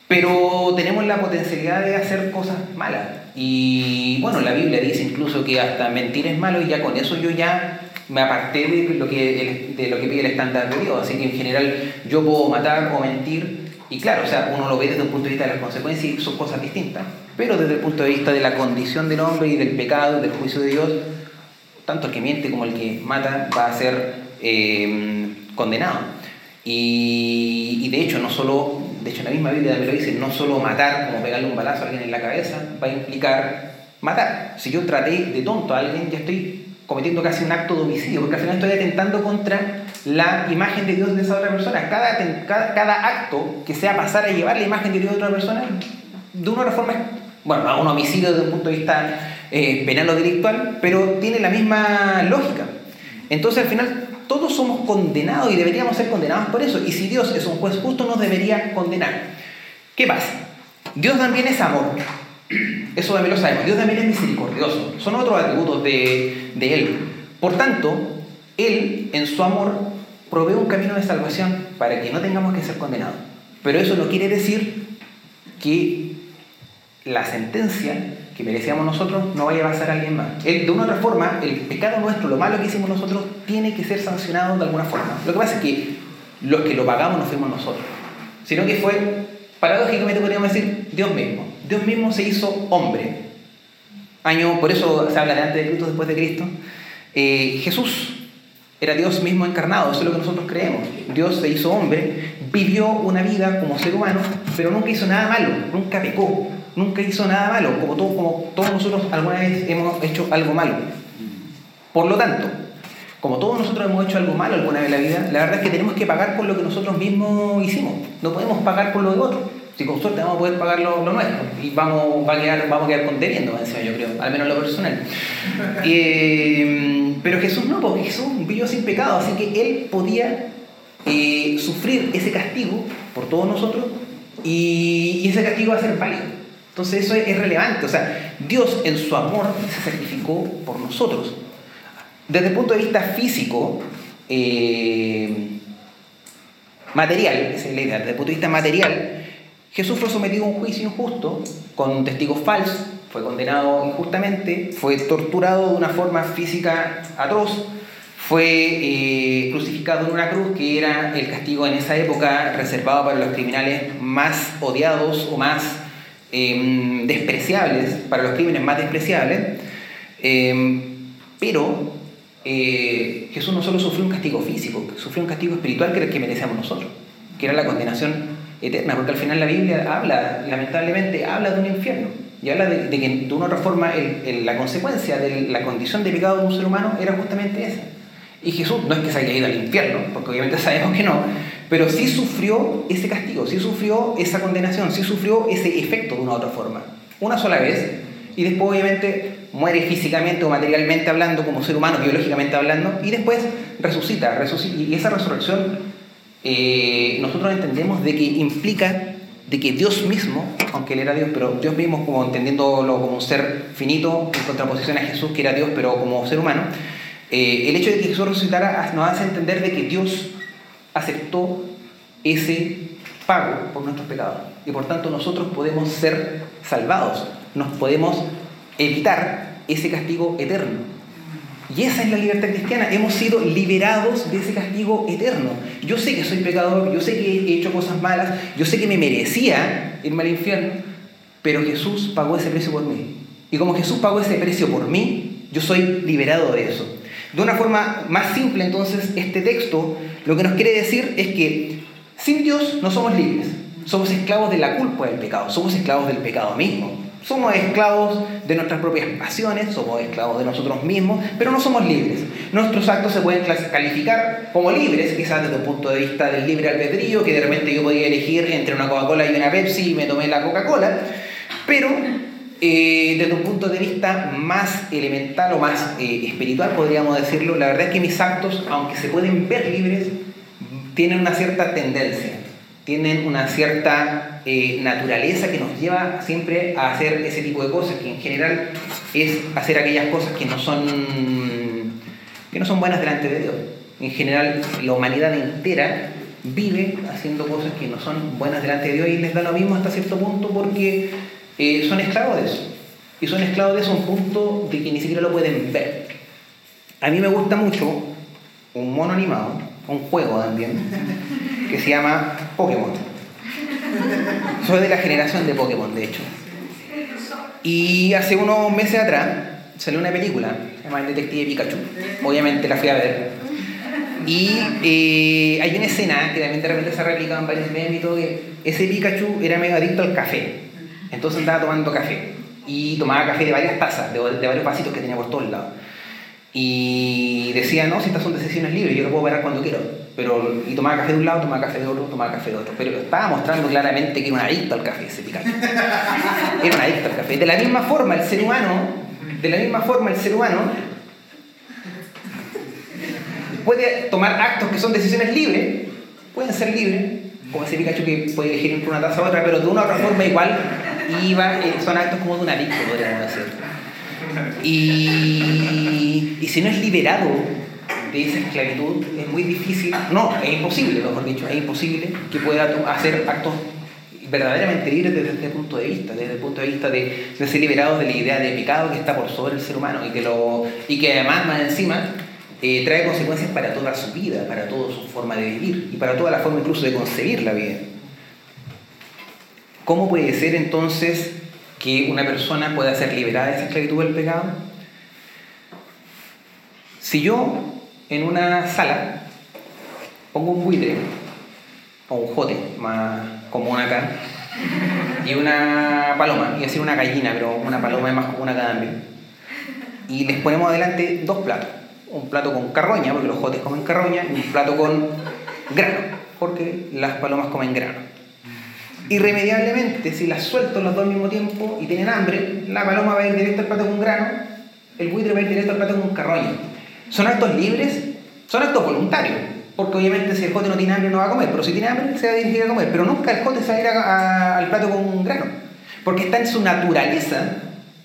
pero tenemos la potencialidad de hacer cosas malas. Y bueno, la Biblia dice incluso que hasta mentir es malo y ya con eso yo ya me aparté de lo que, de lo que pide el estándar de Dios. Así que en general yo puedo matar o mentir y claro, o sea, uno lo ve desde un punto de vista de las consecuencias y son cosas distintas, pero desde el punto de vista de la condición del hombre y del pecado del juicio de Dios, tanto el que miente como el que mata va a ser eh, condenado. Y, de hecho, no solo, de hecho, la misma Biblia también lo dice, no solo matar, como pegarle un balazo a alguien en la cabeza, va a implicar matar. Si yo traté de tonto a alguien, ya estoy cometiendo casi un acto de homicidio, porque al final estoy atentando contra la imagen de Dios de esa otra persona. Cada, cada, acto que sea pasar a llevar la imagen de Dios de otra persona, de una forma, bueno, un homicidio desde un punto de vista eh, penal o delictual, pero tiene la misma lógica. Entonces al final todos somos condenados y deberíamos ser condenados por eso. Y si Dios es un juez justo, nos debería condenar. ¿Qué pasa? Dios también es amor. Eso también lo sabemos. Dios también es misericordioso. Son otros atributos de, de Él. Por tanto, Él, en su amor, provee un camino de salvación para que no tengamos que ser condenados. Pero eso no quiere decir que la sentencia que merecíamos nosotros no vaya a pasar a alguien más. de una otra forma, el pecado nuestro, lo malo que hicimos nosotros, tiene que ser sancionado de alguna forma. Lo que pasa es que los que lo pagamos no fuimos nosotros, sino que fue, paradójicamente podríamos decir, Dios mismo. Dios mismo se hizo hombre. Año, por eso se habla de antes de Cristo, después de Cristo. Eh, Jesús era Dios mismo encarnado, eso es lo que nosotros creemos. Dios se hizo hombre, vivió una vida como ser humano, pero nunca hizo nada malo, nunca pecó, nunca hizo nada malo, como, todo, como todos nosotros alguna vez hemos hecho algo malo. Por lo tanto, como todos nosotros hemos hecho algo malo alguna vez en la vida, la verdad es que tenemos que pagar por lo que nosotros mismos hicimos. No podemos pagar por lo de otros. Si con suerte vamos a poder pagar lo, nuestro y vamos, a quedar, vamos a quedar con debiendo, yo creo, al menos lo personal. Eh, pero Jesús no, porque Jesús vivió sin pecado, así que Él podía eh, sufrir ese castigo por todos nosotros y, ese castigo va a ser válido. Entonces eso es, relevante, o sea, Dios en su amor se sacrificó por nosotros. Desde el punto de vista físico, eh, material, esa es la idea, desde el punto de vista material, Jesús fue sometido a un juicio injusto con testigos falsos, fue condenado injustamente, fue torturado de una forma física atroz, fue eh, crucificado en una cruz que era el castigo en esa época reservado para los criminales más odiados o más em, despreciables, para los crímenes más despreciables. Em, pero eh, Jesús no solo sufrió un castigo físico, sufrió un castigo espiritual que era el que merecíamos nosotros, que era la condenación eterna, porque al final la Biblia habla, lamentablemente, habla de un infierno y habla de, que de una otra forma la consecuencia de la condición de pecado de un ser humano era justamente esa. Y Jesús no es que se haya ido al infierno, porque obviamente sabemos que no, pero sí sufrió ese castigo, sí sufrió esa condenación, sí sufrió ese efecto de una otra forma. Una sola vez, y después obviamente muere físicamente o materialmente hablando, como ser humano, biológicamente hablando, y después resucita, resucita y esa resurrección eh, nosotros entendemos de que implica de que Dios mismo, aunque Él era Dios, pero Dios mismo como entendiéndolo como un ser finito, en contraposición a Jesús, que era Dios, pero como ser humano, eh, el hecho de que Jesús resucitara nos hace entender de que Dios aceptó ese pago por nuestros pecados. Y por tanto nosotros podemos ser salvados, nos podemos evitar ese castigo eterno. Y esa es la libertad cristiana. Hemos sido liberados de ese castigo eterno. Yo sé que soy pecador, yo sé que he hecho cosas malas, yo sé que me merecía irme al infierno, pero Jesús pagó ese precio por mí. Y como Jesús pagó ese precio por mí, yo soy liberado de eso. De una forma más simple, entonces, este texto lo que nos quiere decir es que sin Dios no somos libres. Somos esclavos de la culpa del pecado, somos esclavos del pecado mismo. Somos esclavos de nuestras propias pasiones, somos esclavos de nosotros mismos, pero no somos libres. Nuestros actos se pueden calificar como libres, quizás desde el punto de vista del libre albedrío, que de repente yo podía elegir entre una Coca-Cola y una Pepsi y me tomé la Coca-Cola, pero eh, desde un punto de vista más elemental o más eh, espiritual, podríamos decirlo, la verdad es que mis actos, aunque se pueden ver libres, tienen una cierta tendencia tienen una cierta eh, naturaleza que nos lleva siempre a hacer ese tipo de cosas, que en general es hacer aquellas cosas que no son, que no son buenas delante de Dios. En general, la humanidad entera vive haciendo cosas que no son buenas delante de Dios y les da lo mismo hasta cierto punto porque eh, son esclavos de eso. Y son esclavos de eso a un punto de que ni siquiera lo pueden ver. A mí me gusta mucho un mono animado, un juego también, que se llama Pokémon. Soy de la generación de Pokémon, de hecho. Y hace unos meses atrás salió una película, se llama El Detective Pikachu. Obviamente la fui a ver. Y eh, hay una escena que también de repente se ha replicado en varios memes y todo, que ese Pikachu era medio adicto al café. Entonces andaba tomando café. Y tomaba café de varias tazas, de, de varios vasitos que tenía por todos lados. Y decía, no, si estas son decisiones libres, yo lo puedo parar cuando quiero. Pero, y tomaba café de un lado, tomaba café de otro, tomaba café de otro. Pero estaba mostrando claramente que era un adicto al café ese Pikachu. Era un adicto al café. De la misma forma, el ser humano, de la misma forma, el ser humano puede tomar actos que son decisiones libres, pueden ser libres, como ese Pikachu que puede elegir entre una taza u otra, pero de una u otra forma igual iba, eh, son actos como de un adicto, podríamos decir. Y, y si no es liberado de esa esclavitud, es muy difícil, no, es imposible, mejor dicho, es imposible que pueda hacer actos verdaderamente libres desde este punto de vista, desde el punto de vista de, ser liberado de la idea de pecado que está por sobre el ser humano y que, lo, y que además, más encima, eh, trae consecuencias para toda su vida, para toda su forma de vivir y para toda la forma incluso de concebir la vida. ¿Cómo puede ser entonces que una persona pueda ser liberada de esa esclavitud del pecado? Si yo en una sala pongo un buitre o un jote más común acá y una paloma, y decir una gallina, pero una paloma es más común acá también. Y les ponemos adelante dos platos, un plato con carroña, porque los jotes comen carroña, y un plato con grano, porque las palomas comen grano. Irremediablemente, si las suelto los dos al mismo tiempo y tienen hambre, la paloma va a ir directo al plato con grano, el buitre va a ir directo al plato con carroña. ¿Son actos libres? Son actos voluntarios, porque obviamente si el jote no tiene hambre no va a comer, pero si tiene hambre se va a dirigir a comer, pero nunca el jote se va a ir al plato con grano, porque está en su naturaleza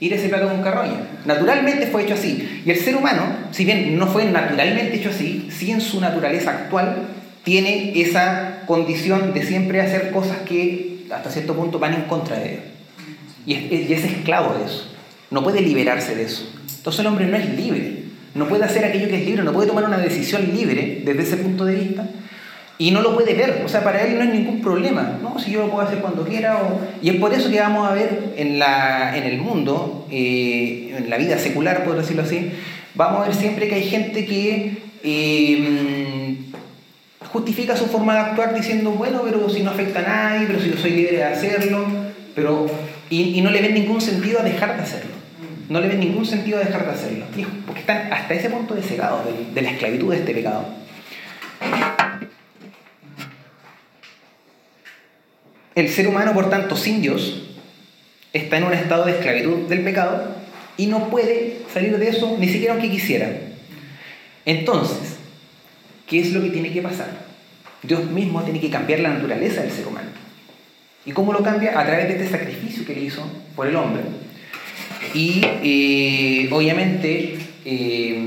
ir a ese plato con carroña. Naturalmente fue hecho así. Y el ser humano, si bien no fue naturalmente hecho así, sí en su naturaleza actual tiene esa condición de siempre hacer cosas que hasta cierto punto van en contra de él. Y es, y es esclavo de eso. No puede liberarse de eso. Entonces el hombre no es libre. No puede hacer aquello que es libre, no puede tomar una decisión libre desde ese punto de vista y no lo puede ver, o sea, para él no hay ningún problema, ¿no? Si yo lo puedo hacer cuando quiera, y es por eso que vamos a ver en, la, en el mundo, eh, en la vida secular, por decirlo así, vamos a ver siempre que hay gente que eh, justifica su forma de actuar diciendo, bueno, pero si no afecta a nadie, pero si yo soy libre de hacerlo, pero, y, no le ven ningún sentido a dejar de hacerlo. No le ven ningún sentido dejar de hacerlo, porque están hasta ese punto de cegado de la esclavitud de este pecado. El ser humano, por tanto, sin Dios, está en un estado de esclavitud del pecado y no puede salir de eso ni siquiera aunque quisiera. Entonces, ¿qué es lo que tiene que pasar? Dios mismo tiene que cambiar la naturaleza del ser humano. ¿Y cómo lo cambia? A través de este sacrificio que le hizo por el hombre. Y eh, obviamente eh,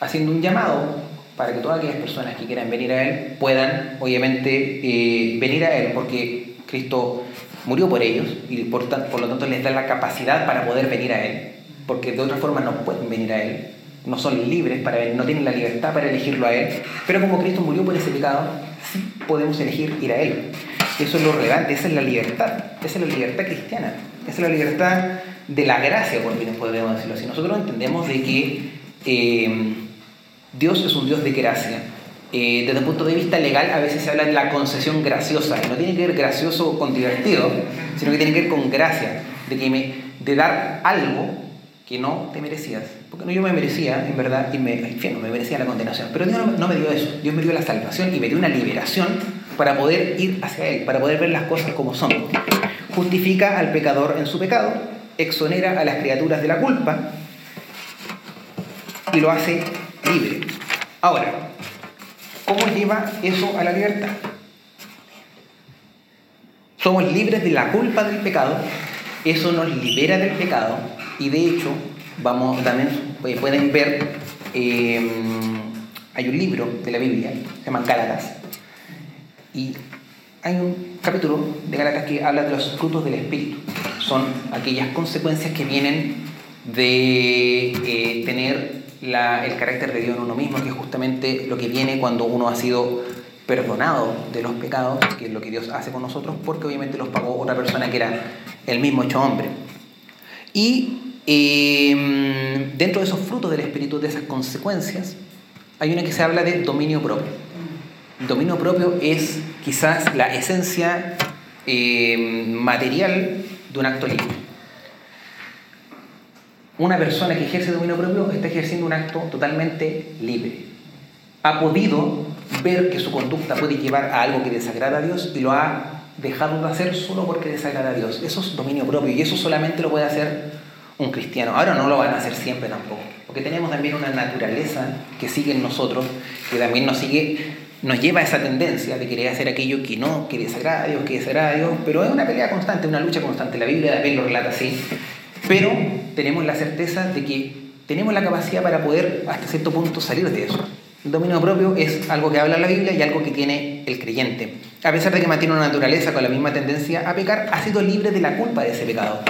haciendo un llamado para que todas aquellas personas que quieran venir a Él puedan, obviamente, eh, venir a Él, porque Cristo murió por ellos y por, por lo tanto les da la capacidad para poder venir a Él, porque de otra forma no pueden venir a Él, no son libres para venir, no tienen la libertad para elegirlo a Él, pero como Cristo murió por ese pecado, sí podemos elegir ir a Él. Eso es lo relevante, esa es la libertad, esa es la libertad cristiana, esa es la libertad de la gracia, por bien podemos decirlo así. Nosotros entendemos de que eh, Dios es un Dios de gracia. Eh, desde el punto de vista legal, a veces se habla de la concesión graciosa, y no tiene que ver gracioso con divertido, sino que tiene que ver con gracia, de, que me, de dar algo que no te merecías. Porque no yo me merecía, en verdad, irme al infierno, me merecía la condenación. Pero Dios no, me dio eso, Dios me dio la salvación y me dio una liberación para poder ir hacia Él, para poder ver las cosas como son. Justifica al pecador en su pecado, exonera a las criaturas de la culpa y lo hace libre. Ahora, ¿cómo lleva eso a la libertad? Somos libres de la culpa del pecado, eso nos libera del pecado y de hecho, vamos también, pues, pueden ver, em, hay un libro de la Biblia, se llama Gálatas, y hay un capítulo de Gálatas que habla de los frutos del Espíritu. Son aquellas consecuencias que vienen de eh, tener el carácter de Dios en uno mismo, que es justamente lo que viene cuando uno ha sido perdonado de los pecados, que es lo que Dios hace con nosotros, porque obviamente los pagó otra persona que era el mismo hecho hombre. Y em, dentro de esos frutos del Espíritu, de esas consecuencias, hay una que se habla de dominio propio. Dominio propio es quizás la esencia em, material de un acto libre una persona que ejerce dominio propio está ejerciendo un acto totalmente libre. Ha podido ver que su conducta puede llevar a algo que desagrada a Dios y lo ha dejado de hacer solo porque desagrada a Dios. Eso es dominio propio y eso solamente lo puede hacer un cristiano. Ahora no lo van a hacer siempre tampoco, porque tenemos también una naturaleza que sigue en nosotros, que también nos sigue, nos lleva a esa tendencia de querer hacer aquello que no, que desagrada a Dios, que desagrada a Dios, pero es una pelea constante, una lucha constante. La Biblia también lo relata así. Pero tenemos la certeza de que tenemos la capacidad para poder hasta cierto punto salir de eso. El dominio propio es algo que habla la Biblia y algo que tiene el creyente. A pesar de que mantiene una naturaleza con la misma tendencia a pecar, ha sido libre de la culpa de ese pecado.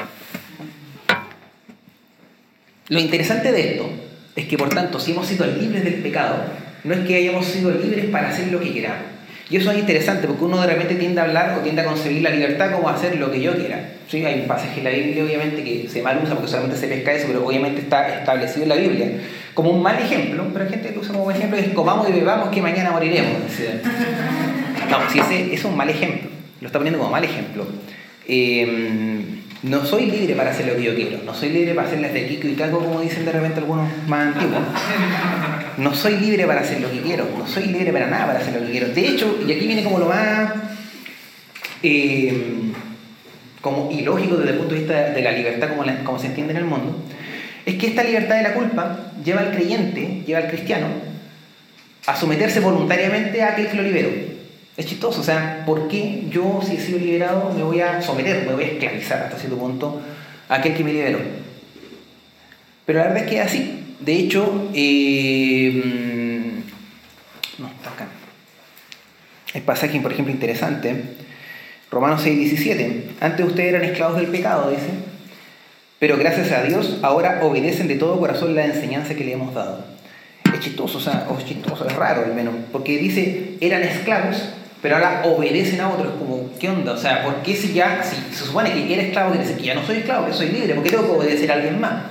Lo interesante de esto es que, por tanto, si hemos sido libres del pecado, no es que hayamos sido libres para hacer lo que queramos. Y eso es interesante porque uno de repente tiende a hablar o tiende a concebir la libertad como hacer lo que yo quiera. Sí, hay un pasaje en la Biblia, obviamente, que se mal usa porque solamente se pesca eso, pero obviamente está establecido en la Biblia como un mal ejemplo, pero hay gente que usa como buen ejemplo, es comamos y bebamos que mañana moriremos. No, si ese, es un mal ejemplo, lo está poniendo como mal ejemplo. Em, no soy libre para hacer lo que yo quiero, no soy libre para hacer las de Kiko y Caco, como dicen de repente algunos más antiguos. No soy libre para hacer lo que quiero, no soy libre para nada para hacer lo que quiero. De hecho, y aquí viene como lo más eh, como ilógico desde el punto de vista de la libertad como, como se entiende en el mundo, es que esta libertad de la culpa lleva al creyente, lleva al cristiano, a someterse voluntariamente a aquel que lo liberó. Es chistoso, o sea, ¿por qué yo, si he sido liberado, me voy a someter, me voy a esclavizar hasta cierto punto a aquel que me liberó? Pero la verdad es que es así. De hecho, eh, no, está acá. El pasaje, por ejemplo, interesante, Romanos 6, 17. Antes ustedes eran esclavos del pecado, dice, pero gracias a Dios ahora obedecen de todo corazón la enseñanza que le hemos dado. Chistoso, o sea, es chistoso, es raro al menos, porque dice, eran esclavos, pero ahora obedecen a otros, como, ¿qué onda? O sea, ¿por qué si ya, si se supone que era esclavo, quiere decir que ya no soy esclavo, que soy libre, ¿por qué tengo que obedecer a alguien más?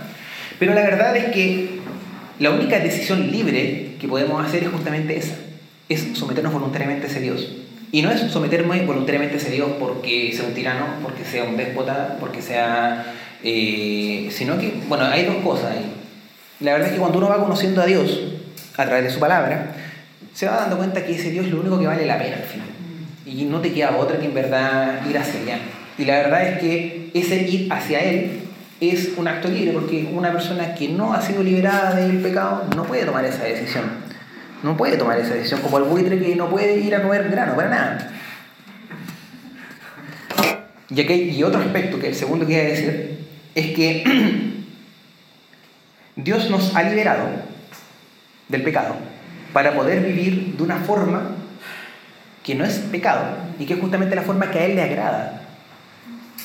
Pero la verdad es que la única decisión libre que podemos hacer es justamente esa, es someternos voluntariamente a ese Dios. Y no es someterme voluntariamente a ese Dios porque sea un tirano, porque sea un déspota, porque sea... Eh, sino que, bueno, hay dos cosas ahí. La verdad es que cuando uno va conociendo a Dios a través de su palabra, se va dando cuenta que ese Dios es lo único que vale la pena al final. Y no te queda otra que en verdad ir hacia allá. Y la verdad es que ese ir hacia Él es un acto libre, porque una persona que no ha sido liberada del pecado no puede tomar esa decisión. No puede tomar esa decisión, como el buitre que no puede ir a comer grano, para nada. Y, aquí, y otro aspecto, que el segundo que iba a decir, es que Dios nos ha liberado del pecado para poder vivir de una forma que no es pecado y que es justamente la forma que a Él le agrada.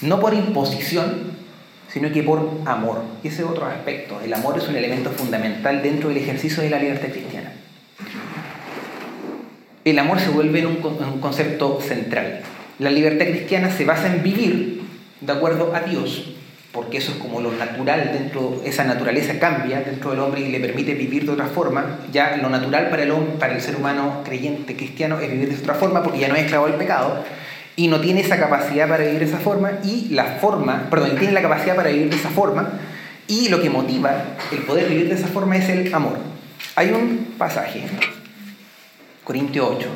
No por imposición, sino que por amor. Y ese es otro aspecto. El amor es un elemento fundamental dentro del ejercicio de la libertad cristiana. El amor se vuelve en un, un concepto central. La libertad cristiana se basa en vivir de acuerdo a Dios porque eso es como lo natural dentro, esa naturaleza cambia dentro del hombre y le permite vivir de otra forma. Ya lo natural para el, hombre, para el ser humano creyente, cristiano, es vivir de otra forma porque ya no es esclavo del pecado y no tiene esa capacidad para vivir de esa forma y la forma, perdón, tiene la capacidad para vivir de esa forma y lo que motiva el poder vivir de esa forma es el amor. Hay un pasaje, Corintio 8,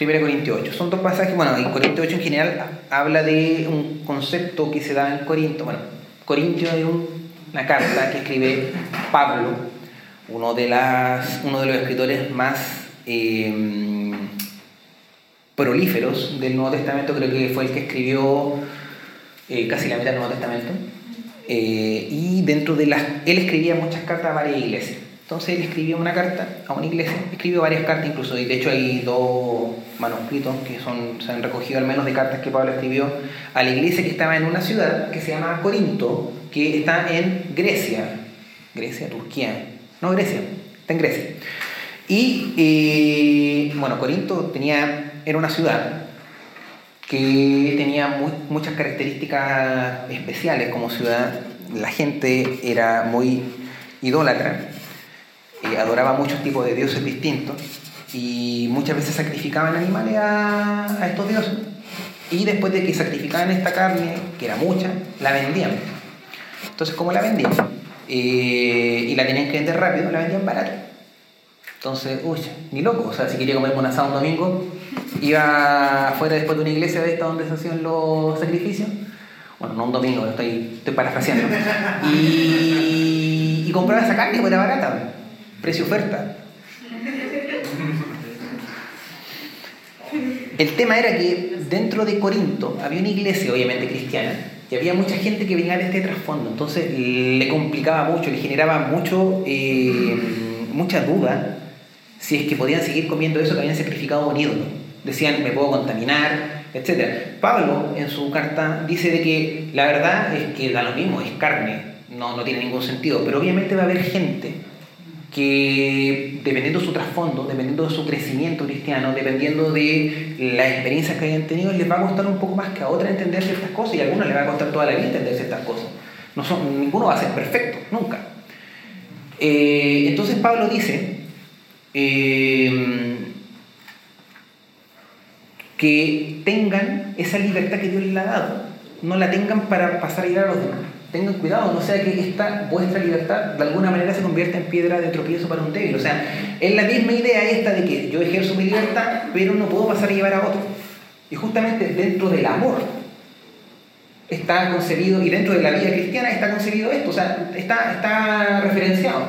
1 Corintios 8. Son dos pasajes, bueno, en Corintios 8 en general habla de un concepto que se da en Corinto. Bueno, Corintio es una carta que escribe Pablo, uno de, las, uno de los escritores más eh, prolíferos del Nuevo Testamento, creo que fue el que escribió eh, casi la mitad del Nuevo Testamento. Eh, y dentro de las. Él escribía muchas cartas a varias iglesias. Entonces él escribió una carta a una iglesia, escribió varias cartas incluso, y de hecho hay dos manuscritos que son, se han recogido al menos de cartas que Pablo escribió a la iglesia que estaba en una ciudad que se llama Corinto, que está en Grecia, Grecia, Turquía, no Grecia, está en Grecia. Y eh, bueno, Corinto tenía, era una ciudad que tenía muchas características especiales como ciudad, la gente era muy idólatra adoraba muchos tipos de dioses distintos y muchas veces sacrificaban animales a, estos dioses. Y después de que sacrificaban esta carne, que era mucha, la vendían. Entonces, ¿cómo la vendían? Eh, y la tenían que vender rápido, la vendían barato. Entonces, uy, ni loco. O sea, si quería comer un asado un domingo, iba afuera después de una iglesia de esta donde se hacían los sacrificios. Bueno, no un domingo, estoy, estoy parafraseando. Y, y compraba esa carne, porque era barata precio-oferta. El tema era que dentro de Corinto había una iglesia, obviamente cristiana, y había mucha gente que venía de este trasfondo, entonces le complicaba mucho, le generaba mucho, eh, mucha duda si es que podían seguir comiendo eso que habían sacrificado un ídolo. Decían, me puedo contaminar, etc. Pablo en su carta dice de que la verdad es que da lo mismo, es carne, no, no tiene ningún sentido, pero obviamente va a haber gente que dependiendo de su trasfondo, dependiendo de su crecimiento cristiano, dependiendo de las experiencias que hayan tenido, les va a costar un poco más que a otras entender ciertas cosas y a algunos les va a costar toda la vida entender ciertas cosas. No son, ninguno va a ser perfecto, nunca. Eh, entonces Pablo dice eh, que tengan esa libertad que Dios les ha dado no la tengan para pasar a llevar a los demás. Tengan cuidado, no sea que esta vuestra libertad de alguna manera se convierta en piedra de tropiezo para un débil. O sea, es la misma idea esta de que yo ejerzo mi libertad, pero no puedo pasar a llevar a otro. Y justamente dentro del amor está concebido, y dentro de la vida cristiana está concebido esto, o sea, está, está referenciado.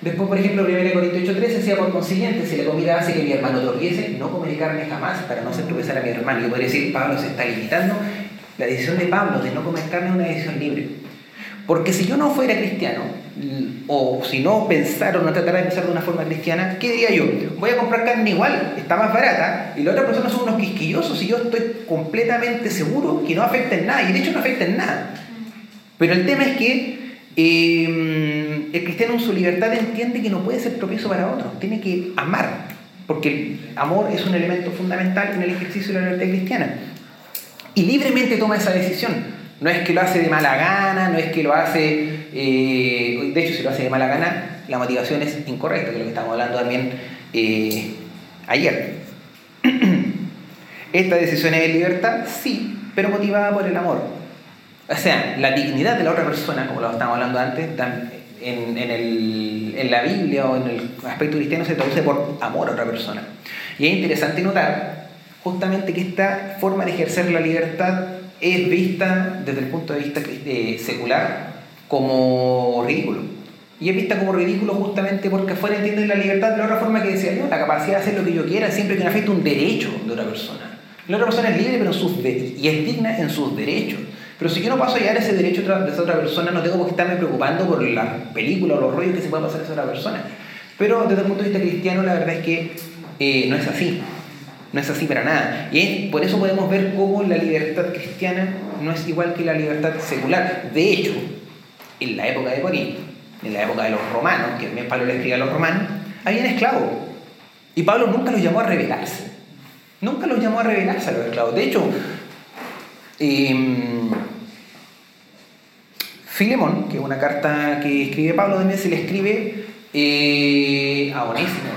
Después, por ejemplo, 1 Corintios 8.3 decía, por consiguiente, si la comida hace que mi hermano tropiece, no comeré carne jamás para no hacer tropezar a mi hermano. Yo podría decir, Pablo se está limitando. La decisión de Pablo de no comer carne es una decisión libre. Porque si yo no fuera cristiano, o si no pensara o no tratara de pensar de una forma cristiana, ¿qué diría yo? Voy a comprar carne igual, está más barata, y la otra persona son unos quisquillosos y yo estoy completamente seguro que no afecta en nada, y de hecho no afecta en nada. Pero el tema es que eh, el cristiano en su libertad entiende que no puede ser propio para otros, tiene que amar, porque el amor es un elemento fundamental en el ejercicio de la libertad cristiana. Y libremente toma esa decisión. No es que lo hace de mala gana, no es que lo hace, eh, de hecho si lo hace de mala gana, la motivación es incorrecta, que es lo que estamos hablando también eh, ayer. Esta decisión es de libertad, sí, pero motivada por el amor. O sea, la dignidad de la otra persona, como lo estábamos hablando antes, en, en, la Biblia o en el aspecto cristiano se traduce por amor a otra persona. Y es interesante notar justamente que esta forma de ejercer la libertad es vista desde el punto de vista eh, secular como ridículo. Y es vista como ridículo justamente porque afuera entienden la libertad de la otra forma que decía yo, la capacidad de hacer lo que yo quiera siempre que no afecte un derecho de otra persona. La otra persona es libre pero sus y es digna en sus derechos. Pero si yo no paso a ese derecho de esa otra persona, no tengo por qué estarme preocupando por la película o los rollos que se pueda pasar a esa otra persona. Pero desde el punto de vista cristiano, la verdad es que eh, no es así. No es así para nada. Y por eso podemos ver cómo la libertad cristiana no es igual que la libertad secular. De hecho, en la época de Corinto, en la época de los romanos, que Pablo le escribe a los romanos, habían esclavos. Y Pablo nunca los llamó a rebelarse. Nunca los llamó a rebelarse a los esclavos. De hecho, Em, Filemón, que es una carta que escribe Pablo, también se le escribe eh, a Onésimo,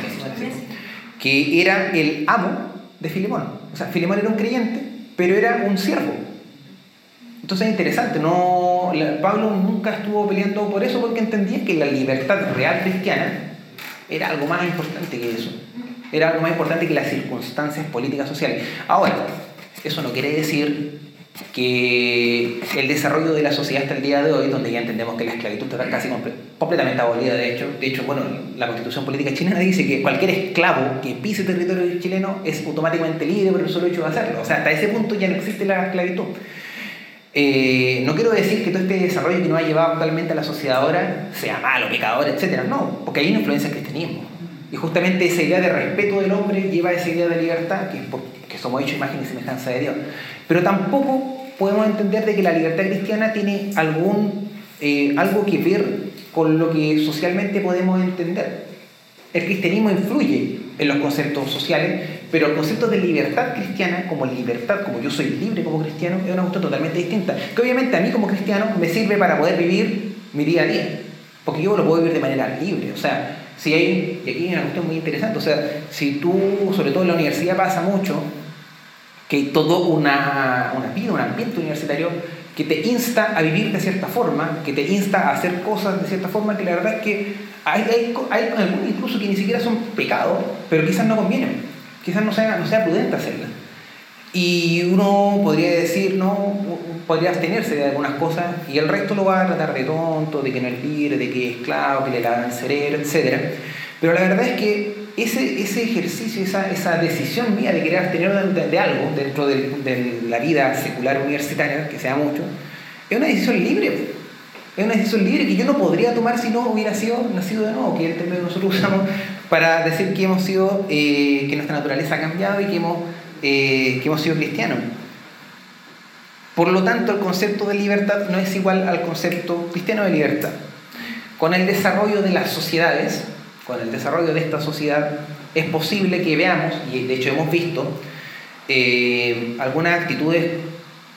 que era el amo de Filemón. O sea, Filemón era un creyente, pero era un siervo. Entonces es interesante, no, Pablo nunca estuvo peleando por eso porque entendía que la libertad real cristiana era algo más importante que eso. Era algo más importante que las circunstancias políticas sociales. Ahora, eso no quiere decir que el desarrollo de la sociedad hasta el día de hoy, donde ya entendemos que la esclavitud está casi completamente abolida, de hecho, de hecho, bueno, la constitución política chilena dice que cualquier esclavo que pise territorio chileno es automáticamente libre por el solo hecho de hacerlo. O sea, hasta ese punto ya no existe la esclavitud. Eh, no quiero decir que todo este desarrollo que nos ha llevado actualmente a la sociedad ahora sea malo, pecador, etc. No, porque hay una influencia del cristianismo. Y justamente esa idea de respeto del hombre lleva a esa idea de libertad, que, que somos hechos imagen y semejanza de Dios. Pero tampoco podemos entender de que la libertad cristiana tiene algún, eh, algo que ver con lo que socialmente podemos entender. El cristianismo influye en los conceptos sociales, pero el concepto de libertad cristiana, como libertad, como yo soy libre como cristiano, es una cuestión totalmente distinta. Que obviamente a mí como cristiano me sirve para poder vivir mi día a día, porque yo lo puedo vivir de manera libre. O sea, si hay, y aquí hay una cuestión muy interesante, o sea, si tú, sobre todo en la universidad pasa mucho, que hay todo una, una vida, un ambiente universitario que te insta a vivir de cierta forma, que te insta a hacer cosas de cierta forma, que la verdad es que hay, hay, hay algunos incluso que ni siquiera son pecados, pero quizás no convienen, quizás no sea, no sea prudente hacerlas. Y uno podría decir, no, podría abstenerse de algunas cosas y el resto lo va a tratar de tonto, de que no es libre, de que es esclavo, que le lavan el cerebro, etc. Pero la verdad es que ese, ese ejercicio, esa, esa decisión mía de querer abstener de, algo dentro de, la vida secular universitaria, que sea mucho, es una decisión libre. Es una decisión libre que yo no podría tomar si no hubiera sido nacido de nuevo, que es el término que nosotros usamos para decir que hemos sido, eh, que nuestra naturaleza ha cambiado y que hemos, eh, que hemos sido cristianos. Por lo tanto, el concepto de libertad no es igual al concepto cristiano de libertad. Con el desarrollo de las sociedades, con el desarrollo de esta sociedad, es posible que veamos, y de hecho hemos visto, eh, algunas actitudes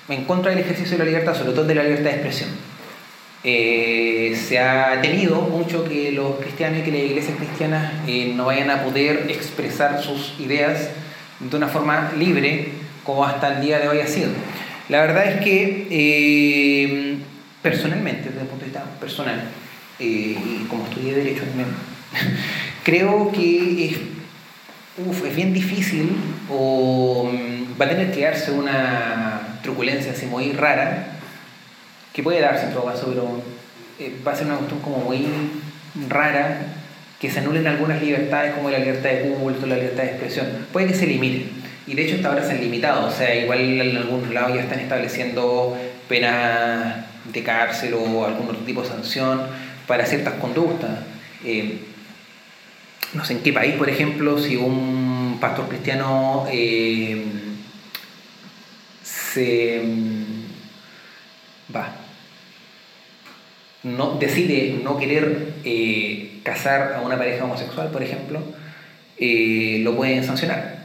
en contra del ejercicio de la libertad, sobre todo de la libertad de expresión. Eh, se ha tenido mucho que los cristianos y que las iglesias cristianas eh, no vayan a poder expresar sus ideas de una forma libre como hasta el día de hoy ha sido. La verdad es que eh, personalmente, desde el punto de vista personal, y como estudié Derecho también, creo que es, es bien difícil o mm, va a tener que darse una truculencia así muy rara, que puede darse en todo caso, pero eh, va a ser una cuestión como muy rara que se anulen algunas libertades como la libertad de culto, la libertad de expresión. Puede que se limiten. Y de hecho hasta ahora se han limitado. O sea, igual en algún lado ya están estableciendo penas de cárcel o algún otro tipo de sanción para ciertas conductas. Eh, no sé en qué país, por ejemplo, si un pastor cristiano eh, se va no, decide no querer eh, casar a una pareja homosexual, por ejemplo, eh, lo pueden sancionar.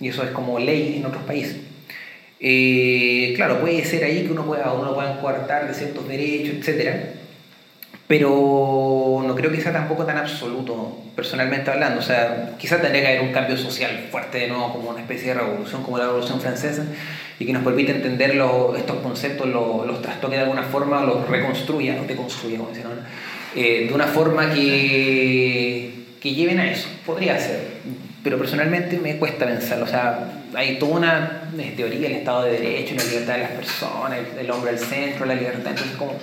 Y eso es como ley en otros países. Claro, puede ser ahí que uno pueda, uno coartar de ciertos derechos, etcétera pero no creo que sea tampoco tan absoluto, personalmente hablando. O sea, quizás tendría que haber un cambio social fuerte de nuevo, como una especie de revolución, como la Revolución Francesa, y que nos permite entender estos conceptos, los trastoque de alguna forma, los reconstruya, no deconstruya, como decían eh, de una forma que, que lleven a eso. Podría ser, pero personalmente me cuesta pensarlo. O sea, hay toda una teoría del Estado de Derecho, la libertad de las personas, el hombre al centro, la libertad. Entonces, como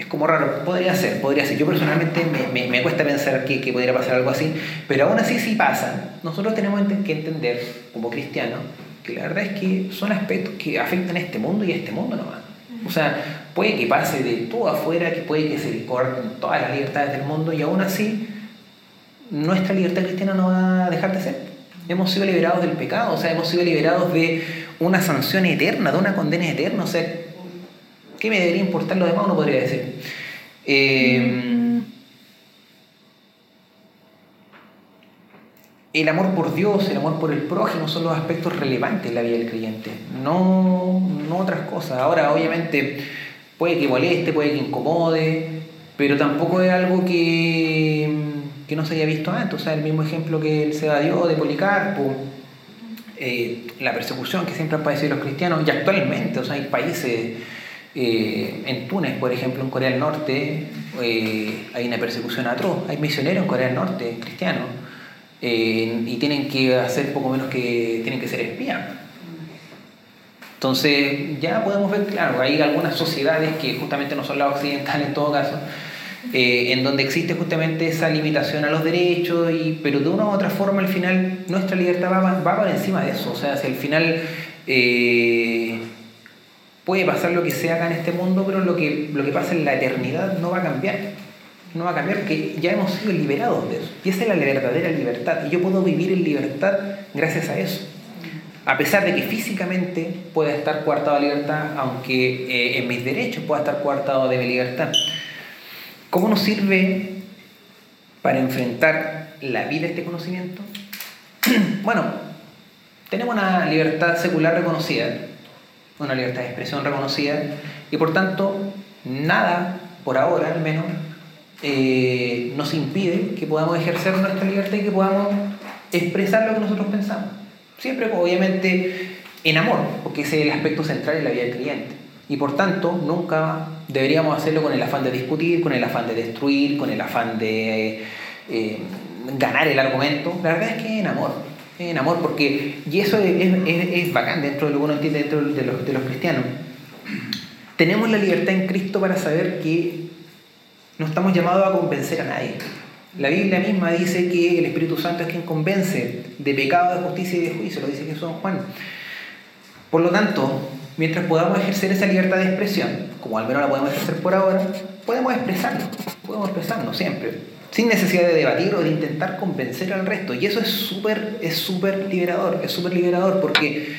es como raro, podría ser, podría ser. Yo personalmente me, me, cuesta pensar que, que, podría pasar algo así, pero aún así sí pasa. Nosotros tenemos que entender, como cristianos, que la verdad es que son aspectos que afectan a este mundo y a este mundo nomás. O sea, puede que pase de todo afuera, que puede que se corten todas las libertades del mundo y aún así nuestra libertad cristiana no va a dejar de ser. Hemos sido liberados del pecado, o sea, hemos sido liberados de una sanción eterna, de una condena eterna. O sea, ¿Qué me debería importar lo demás? Uno podría decir. Eh, el amor por Dios, el amor por el prójimo son los aspectos relevantes en la vida del creyente, no, no otras cosas. Ahora, obviamente, puede que moleste, puede que incomode, pero tampoco es algo que, que no se haya visto antes. O sea, el mismo ejemplo que él se dio de Policarpo, eh, la persecución que siempre han padecido los cristianos, y actualmente, o sea, hay países eh, en Túnez, por ejemplo, en Corea del Norte, eh, hay una persecución atroz. Hay misioneros en Corea del Norte, cristianos, eh, y tienen que hacer poco menos que tienen que ser espías. Entonces, ya podemos ver, claro, hay algunas sociedades que justamente no son las occidentales en todo caso, en donde existe justamente esa limitación a los derechos, y, pero de una u otra forma al final nuestra libertad va, va por encima de eso. O sea, si al final puede pasar lo que sea acá en este mundo, pero lo que, lo que pasa en la eternidad no va a cambiar. No va a cambiar porque ya hemos sido liberados de eso. Y esa es la verdadera libertad. Y yo puedo vivir en libertad gracias a eso. A pesar de que físicamente pueda estar coartado de libertad, aunque eh, en mis derechos pueda estar coartado de mi libertad. ¿Cómo nos sirve para enfrentar la vida este conocimiento? bueno, tenemos una libertad secular reconocida, una libertad de expresión reconocida y por tanto nada, por ahora al menos, eh, nos impide que podamos ejercer nuestra libertad y que podamos expresar lo que nosotros pensamos. Siempre, obviamente, en amor, porque ese es el aspecto central en la vida del cliente. Y por tanto, nunca deberíamos hacerlo con el afán de discutir, con el afán de destruir, con el afán de eh, ganar el argumento. La verdad es que en amor en amor, porque, y eso es, bacán dentro de lo que uno entiende dentro de los, de los cristianos. Tenemos la libertad en Cristo para saber que no estamos llamados a convencer a nadie. La Biblia misma dice que el Espíritu Santo es quien convence de pecado, de justicia y de juicio, lo dice Jesús Juan. Por lo tanto, mientras podamos ejercer esa libertad de expresión, como al menos la podemos ejercer por ahora, podemos expresarlo, podemos expresarnos siempre sin necesidad de debatir o de intentar convencer al resto. Y eso es súper es súper liberador, es súper liberador porque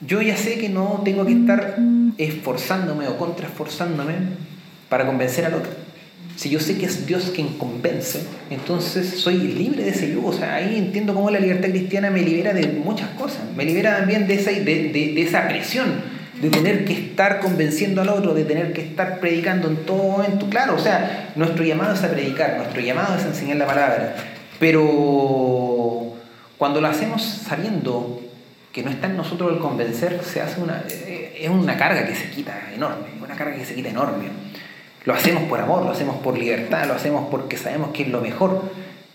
yo ya sé que no tengo que estar esforzándome o contraesforzándome para convencer al otro. Si yo sé que es Dios quien convence, entonces soy libre de ese yugo. O sea, ahí entiendo cómo la libertad cristiana me libera de muchas cosas. Me libera también de esa, de, de, de esa presión de tener que estar convenciendo al otro, de tener que estar predicando en todo momento. Claro, o sea, nuestro llamado es a predicar, nuestro llamado es a enseñar la palabra, pero cuando lo hacemos sabiendo que no está en nosotros el convencer, se hace una, eh, es una carga que se quita enorme, una carga que se quita enorme. Lo hacemos por amor, lo hacemos por libertad, lo hacemos porque sabemos que es lo mejor,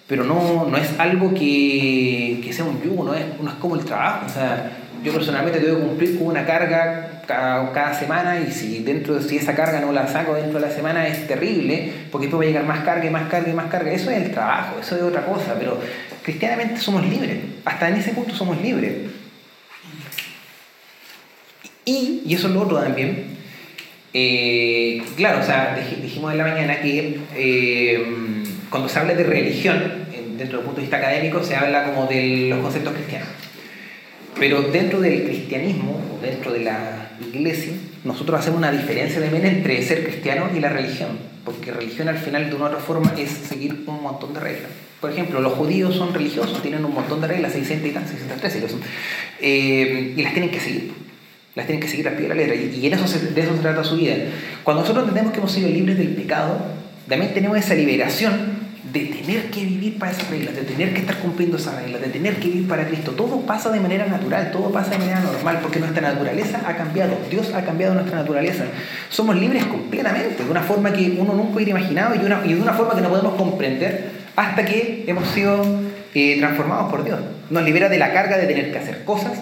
pero no, no es algo que, que sea un no es, no es como el trabajo. O sea, yo personalmente tengo que cumplir con una carga cada, semana y si dentro de si esa carga no la saco dentro de la semana es terrible, porque después va a llegar más carga y más carga y más carga. Eso es el trabajo, eso es otra cosa, pero cristianamente somos libres, hasta en ese punto somos libres. Y, y eso es lo otro también, eh, claro, o sea, dijimos en la mañana que eh, cuando se habla de religión, dentro del punto de vista académico, se habla como de los conceptos cristianos. Pero dentro del cristianismo, dentro de la iglesia, nosotros hacemos una diferencia también entre ser cristiano y la religión. Porque religión al final, de una u otra forma, es seguir un montón de reglas. Por ejemplo, los judíos son religiosos, tienen un montón de reglas, 600 y tantas, 613, eh, y las tienen que seguir las tienen que seguir al pie de la letra. Y, en eso de eso se trata su vida. Cuando nosotros entendemos que hemos sido libres del pecado, también tenemos esa liberación de tener que vivir para esas reglas, de tener que estar cumpliendo esas reglas, de tener que vivir para Cristo. Todo pasa de manera natural, todo pasa de manera normal, porque nuestra naturaleza ha cambiado. Dios ha cambiado nuestra naturaleza. Somos libres completamente, de una forma que uno nunca hubiera imaginado y, una, y de una forma que no podemos comprender hasta que hemos sido eh, transformados por Dios. Nos libera de la carga de tener que hacer cosas,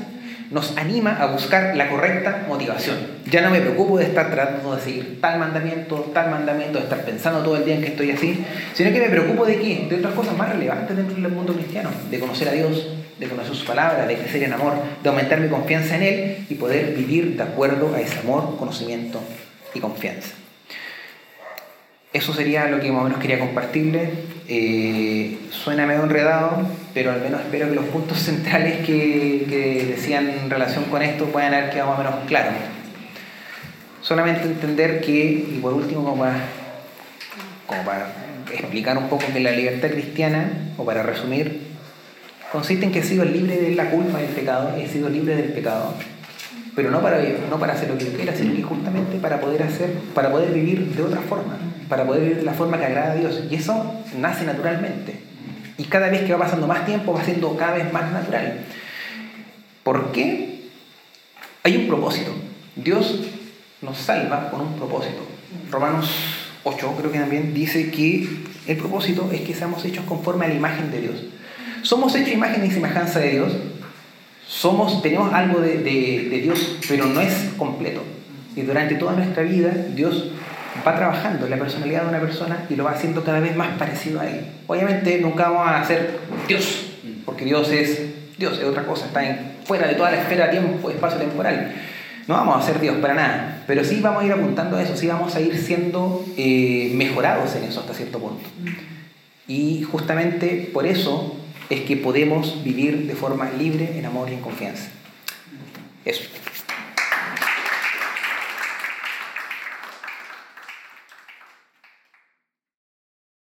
nos anima a buscar la correcta motivación. Ya no me preocupo de estar tratando de seguir tal mandamiento, tal mandamiento, de estar pensando todo el día en que estoy así, sino que me preocupo de qué? De otras cosas más relevantes dentro del mundo cristiano, de conocer a Dios, de conocer su palabra, de crecer en amor, de aumentar mi confianza en Él y poder vivir de acuerdo a ese amor, conocimiento y confianza. Eso sería lo que más o menos quería compartirles. Eh, suena medio enredado, pero al menos espero que los puntos centrales que, decían en relación con esto puedan haber quedado más o menos claros. Solamente entender que, y por último, como para, como para explicar un poco que la libertad cristiana, o para resumir, consiste en que he sido libre de la culpa del pecado, he sido libre del pecado pero no para, no para hacer lo que yo quiera, sino que justamente para poder hacer, para poder vivir de otra forma, para poder vivir de la forma que agrada a Dios. Y eso nace naturalmente. Y cada vez que va pasando más tiempo va siendo cada vez más natural. ¿Por qué? Hay un propósito. Dios nos salva con un propósito. Romanos 8 creo que también dice que el propósito es que seamos hechos conforme a la imagen de Dios. Somos hechos imagen y semejanza de Dios, somos, tenemos algo de, de, Dios, pero no es completo. Y durante toda nuestra vida Dios va trabajando la personalidad de una persona y lo va haciendo cada vez más parecido a Él. Obviamente nunca vamos a ser Dios, porque Dios es Dios, es otra cosa, está en, fuera de toda la esfera tiempo, espacio temporal. No vamos a ser Dios para nada, pero sí vamos a ir apuntando a eso, sí vamos a ir siendo eh, mejorados en eso hasta cierto punto. Y justamente por eso es que podemos vivir de forma libre, en amor y en confianza. Eso.